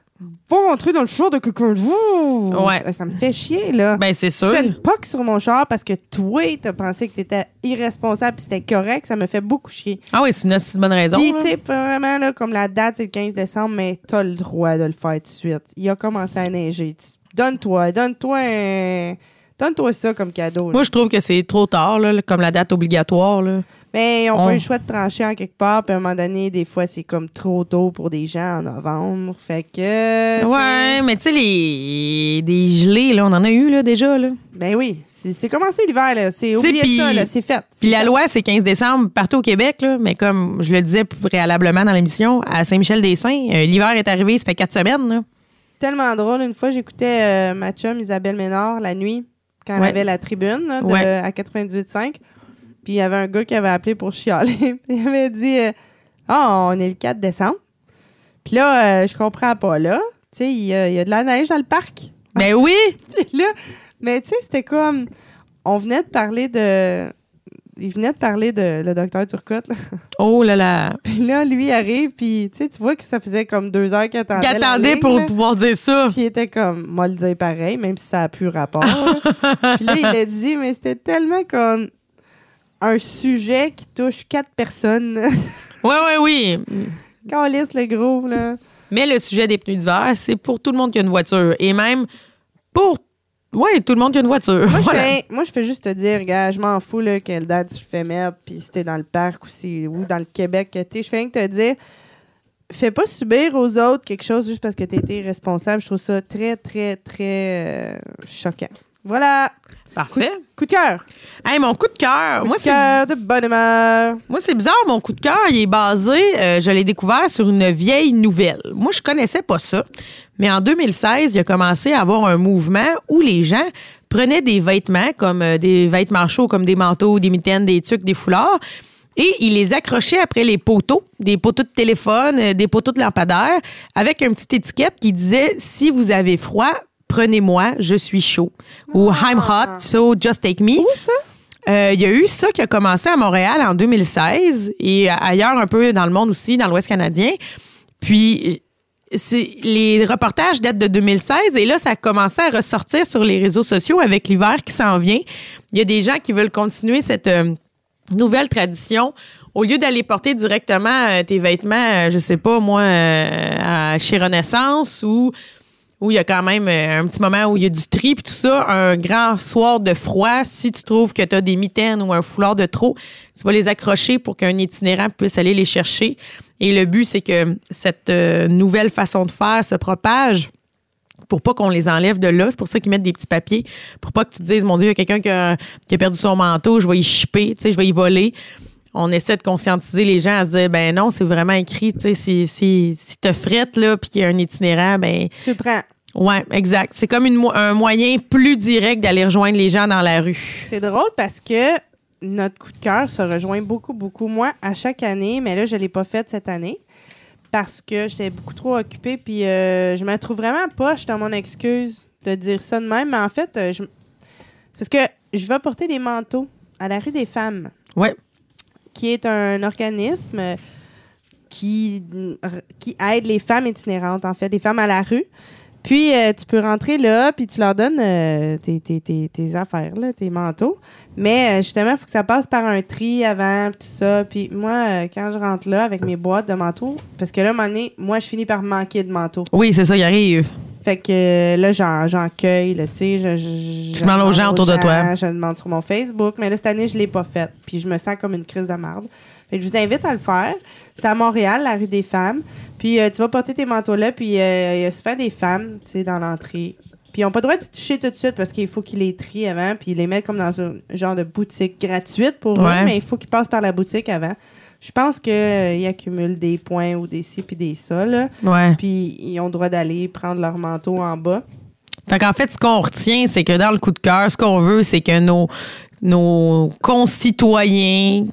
Va rentrer dans le char de quelqu'un de vous! Ouais. Ça me fait chier, là. Ben, c'est Tu sûr. fais une poque sur mon char parce que toi, t'as pensé que t'étais irresponsable et c'était correct. Ça me fait beaucoup chier. Ah oui, c'est une, une bonne raison. Puis, tu sais, vraiment, là, comme la date, c'est le 15 décembre, mais t'as le droit de le faire tout de suite. Il a commencé à neiger. Tu- Donne-toi, donne-toi un- Donne-toi ça comme cadeau. là. Moi, je trouve que c'est trop tard, là, comme la date obligatoire. Là. Mais on On- pas eu le choix de trancher en quelque part, puis à un moment donné, des fois, c'est comme trop tôt pour des gens en novembre. Fait que. Ouais, mais tu sais, les des gelées, là, on en a eu là, déjà. Là. Ben oui, c'est commencé l'hiver, là. C'est oublié ça, là. C'est fait. Puis la loi, c'est 15 décembre partout au Québec, là, mais comme je le disais préalablement dans l'émission, à Saint-Michel-des-Saints, euh, l'hiver est arrivé, ça fait quatre semaines. Là. Tellement drôle. Une fois, j'écoutais euh, ma chum Isabelle Ménard la nuit, quand elle Ouais. avait la tribune là, de- Ouais. à 98.5. Puis il y avait un gars qui avait appelé pour chialer. Il avait dit euh, Ah, on est le 4 décembre. Puis là, euh, je comprends pas là. Tu sais, il y, a- il y a de la neige dans le parc. Ben oui! Puis là, mais tu sais, c'était comme. On venait de parler de. Il venait de parler de le docteur Turcotte. Là. Oh là là! Puis là, lui il arrive, puis tu sais, tu vois que ça faisait comme deux heures qu'il attendait. Qui la attendait ligne, pour là. pouvoir dire ça? Puis il était comme, moi le dire pareil, même si ça a plus rapport. là. puis là, il a dit, mais c'était tellement comme un sujet qui touche quatre personnes. Oui, oui, oui. Calisse le gros, là. Mais le sujet des pneus d'hiver, c'est pour tout le monde qui a une voiture. Et même pour. Oui, tout le monde a une voiture. Moi, Voilà. je fais, moi, je fais juste te dire, gars, je m'en fous là, quelle date je fais mettre, puis si t'es dans le parc ou, si- ou dans le Québec que t'es. Je fais rien que te dire, fais pas subir aux autres quelque chose juste parce que t'as été responsable. Je trouve ça très, très, très euh, choquant. Voilà. Parfait. Coup de cœur. Hey, mon coup de cœur. Coup Moi, cœur de bonne humeur. Moi, c'est bizarre, mon coup de cœur, il est basé, euh, je l'ai découvert sur une vieille nouvelle. Moi, je connaissais pas ça. Mais en 2016, il a commencé à avoir un mouvement où les gens prenaient des vêtements, comme euh, des vêtements chauds, comme des manteaux, des mitaines, des tucs, des foulards, et ils les accrochaient après les poteaux, des poteaux de téléphone, euh, des poteaux de lampadaire, avec une petite étiquette qui disait « Si vous avez froid, prenez-moi, je suis chaud » ou « I'm hot, so just take me ». Où ça? Euh, Il y a eu ça qui a commencé à Montréal en 2016 et ailleurs un peu dans le monde aussi, dans l'Ouest canadien. Puis les reportages datent de 2016 et là, ça a commencé à ressortir sur les réseaux sociaux avec l'hiver qui s'en vient. Il y a des gens qui veulent continuer cette euh, nouvelle tradition. Au lieu d'aller porter directement euh, tes vêtements, je sais pas moi, à- chez Renaissance ou où il y a quand même euh, un petit moment où il y a du tri puis tout ça, un grand soir de froid, si tu trouves que tu as des mitaines ou un foulard de trop, tu vas les accrocher pour qu'un itinérant puisse aller les chercher. Et le but, c'est que cette euh, nouvelle façon de faire se propage pour pas qu'on les enlève de là. C'est pour ça qu'ils mettent des petits papiers, pour pas que tu te dises, mon Dieu, il y a quelqu'un qui a, perdu son manteau, je vais y chipper, je vais y voler. On essaie de conscientiser les gens à se dire, ben non, c'est vraiment écrit, tu sais, si, si, si te frettes, là, puis qu'il y a un itinérant, ben Tu prends. Ouais, exact. C'est comme une un moyen plus direct d'aller rejoindre les gens dans la rue. C'est drôle parce que notre coup de cœur se rejoint beaucoup, beaucoup. Moi, à chaque année, mais là, je ne l'ai pas fait cette année parce que j'étais beaucoup trop occupée. Puis euh, je me trouve vraiment poche dans mon excuse de dire ça de même. Mais en fait, euh, je... parce que je vais porter des manteaux à la rue des femmes, Ouais. qui est un organisme qui, qui aide les femmes itinérantes, en fait, les femmes à la rue. Puis, euh, tu peux rentrer là, puis tu leur donnes euh, tes, tes- tes- tes affaires, là, tes manteaux. Mais euh, justement, il faut que ça passe par un tri avant, tout ça. Puis moi, quand je rentre là avec mes boîtes de manteaux, parce que là, à un moment donné, moi, je finis par manquer de manteaux. Oui, c'est ça, il arrive. Fait que là, j'en, j'en cueille, là, tu sais. Je, je, je demande aux gens autour de toi. Je demande sur mon Facebook, mais là, cette année, je l'ai pas faite. Puis je me sens comme une crise de merde. Fait que je vous invite à le faire. C'est à Montréal, la rue des femmes. Puis euh, tu vas porter tes manteaux là, puis euh, il y a souvent des femmes, tu sais, dans l'entrée. Puis ils n'ont pas le droit de se toucher tout de suite parce qu'il faut qu'ils les trient avant, puis ils les mettent comme dans un genre de boutique gratuite pour Ouais. eux, mais il faut qu'ils passent par la boutique avant. Je pense qu'ils accumulent des points ou des ci puis des ça, là. Ouais. Puis ils ont le droit d'aller prendre leur manteau en bas. Fait qu'en fait, ce qu'on retient, c'est que dans le coup de cœur, ce qu'on veut, c'est que nos, nos concitoyens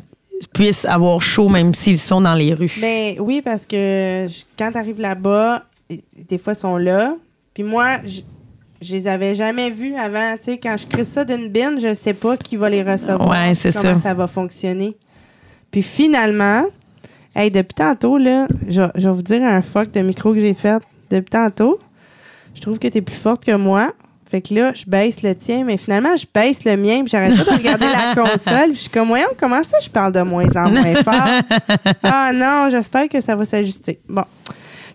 puissent avoir chaud même s'ils sont dans les rues. Ben oui, parce que je- quand tu arrives là-bas, des fois, ils sont là. Puis moi, je, je les avais jamais vus avant. Tu sais, quand je crée ça d'une bine, je sais pas qui va les recevoir. Ouais, c'est comment ça. ça va fonctionner. Puis finalement, hey, depuis tantôt, là, je, je vais vous dire un fuck de micro que j'ai fait. Depuis tantôt, je trouve que tu es plus forte que moi. Fait que là, je baisse le tien, mais finalement, je baisse le mien, puis j'arrête pas de regarder la console, puis je suis comme, voyons, comment ça, je parle de moins en moins fort? Ah non, j'espère que ça va s'ajuster. Bon.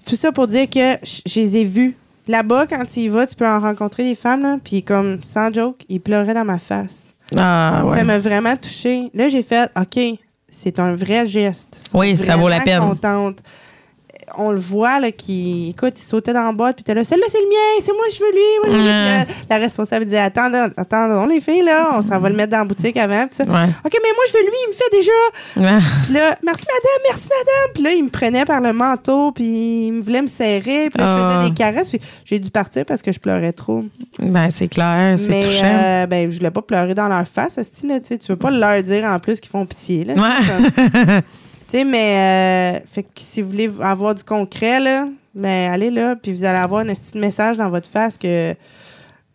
Tout ça pour dire que je les ai vus. Là-bas, quand tu y vas, tu peux en rencontrer des femmes, là, puis comme, sans joke, ils pleuraient dans ma face. Ah, ouais. Ça m'a vraiment touchée. Là, j'ai fait, OK, c'est un vrai geste. Ils sont Oui, ça vaut la peine. contentes. On le voit, là, qui, écoute, il sautait dans la boîte, puis t'es là, celui-là, c'est le mien, c'est moi, je veux lui. Moi, je veux lui. Ouais. Puis là, la responsable disait, attends, attendons, les filles, là, on s'en va le mettre dans la boutique avant, puis ça. Ouais. OK, mais moi, je veux lui, il me fait déjà. Ouais. Puis là, merci madame, merci madame. Puis là, il me prenait par le manteau, puis il me voulait me serrer. Puis là, je Ah. faisais des caresses. Puis j'ai dû partir parce que je pleurais trop. Ben, c'est clair, c'est touchant. euh, ben, je voulais pas pleurer dans leur face, style là, tu sais. Tu veux pas leur dire en plus qu'ils font pitié, là. Ouais. Tu sais, mais euh, fait que si vous voulez avoir du concret, là, ben allez là, puis vous allez avoir un petit message dans votre face que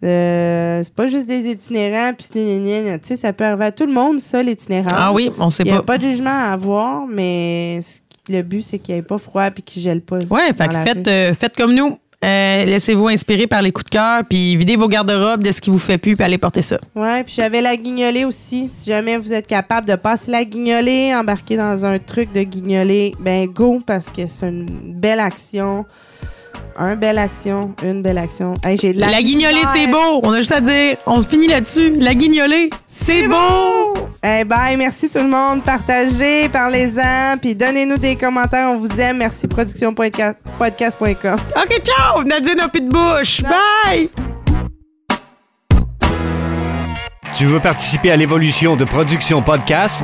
euh, c'est pas juste des itinérants, puis tu sais, ça peut arriver à tout le monde, ça, l'itinérant. Ah oui, on sait Il n'y a pas. pas de jugement à avoir, mais le but, c'est qu'il n'y ait pas froid puis qu'il gèle pas. Ouais, fait que faites, euh, faites comme nous. Euh, Laissez-vous inspirer par les coups de cœur, puis videz vos garde-robes de ce qui vous fait plus, puis allez porter ça. Ouais, puis j'avais la guignolée aussi. Si jamais vous êtes capable de passer la guignolée, embarquer dans un truc de guignolée, ben go, parce que c'est une belle action. Un belle action, une belle action. Hey, j'ai de La, la, guignolée, c'est beau. On a juste à dire. On se finit là-dessus. La guignolée, c'est beau. Eh bye, merci tout le monde. Partagez, parlez-en, puis donnez-nous des commentaires. On vous aime. Merci productionpodcast.com. OK, ciao. Nadine n'a plus de bouche. Bye. Tu veux participer à l'évolution de Production Podcast?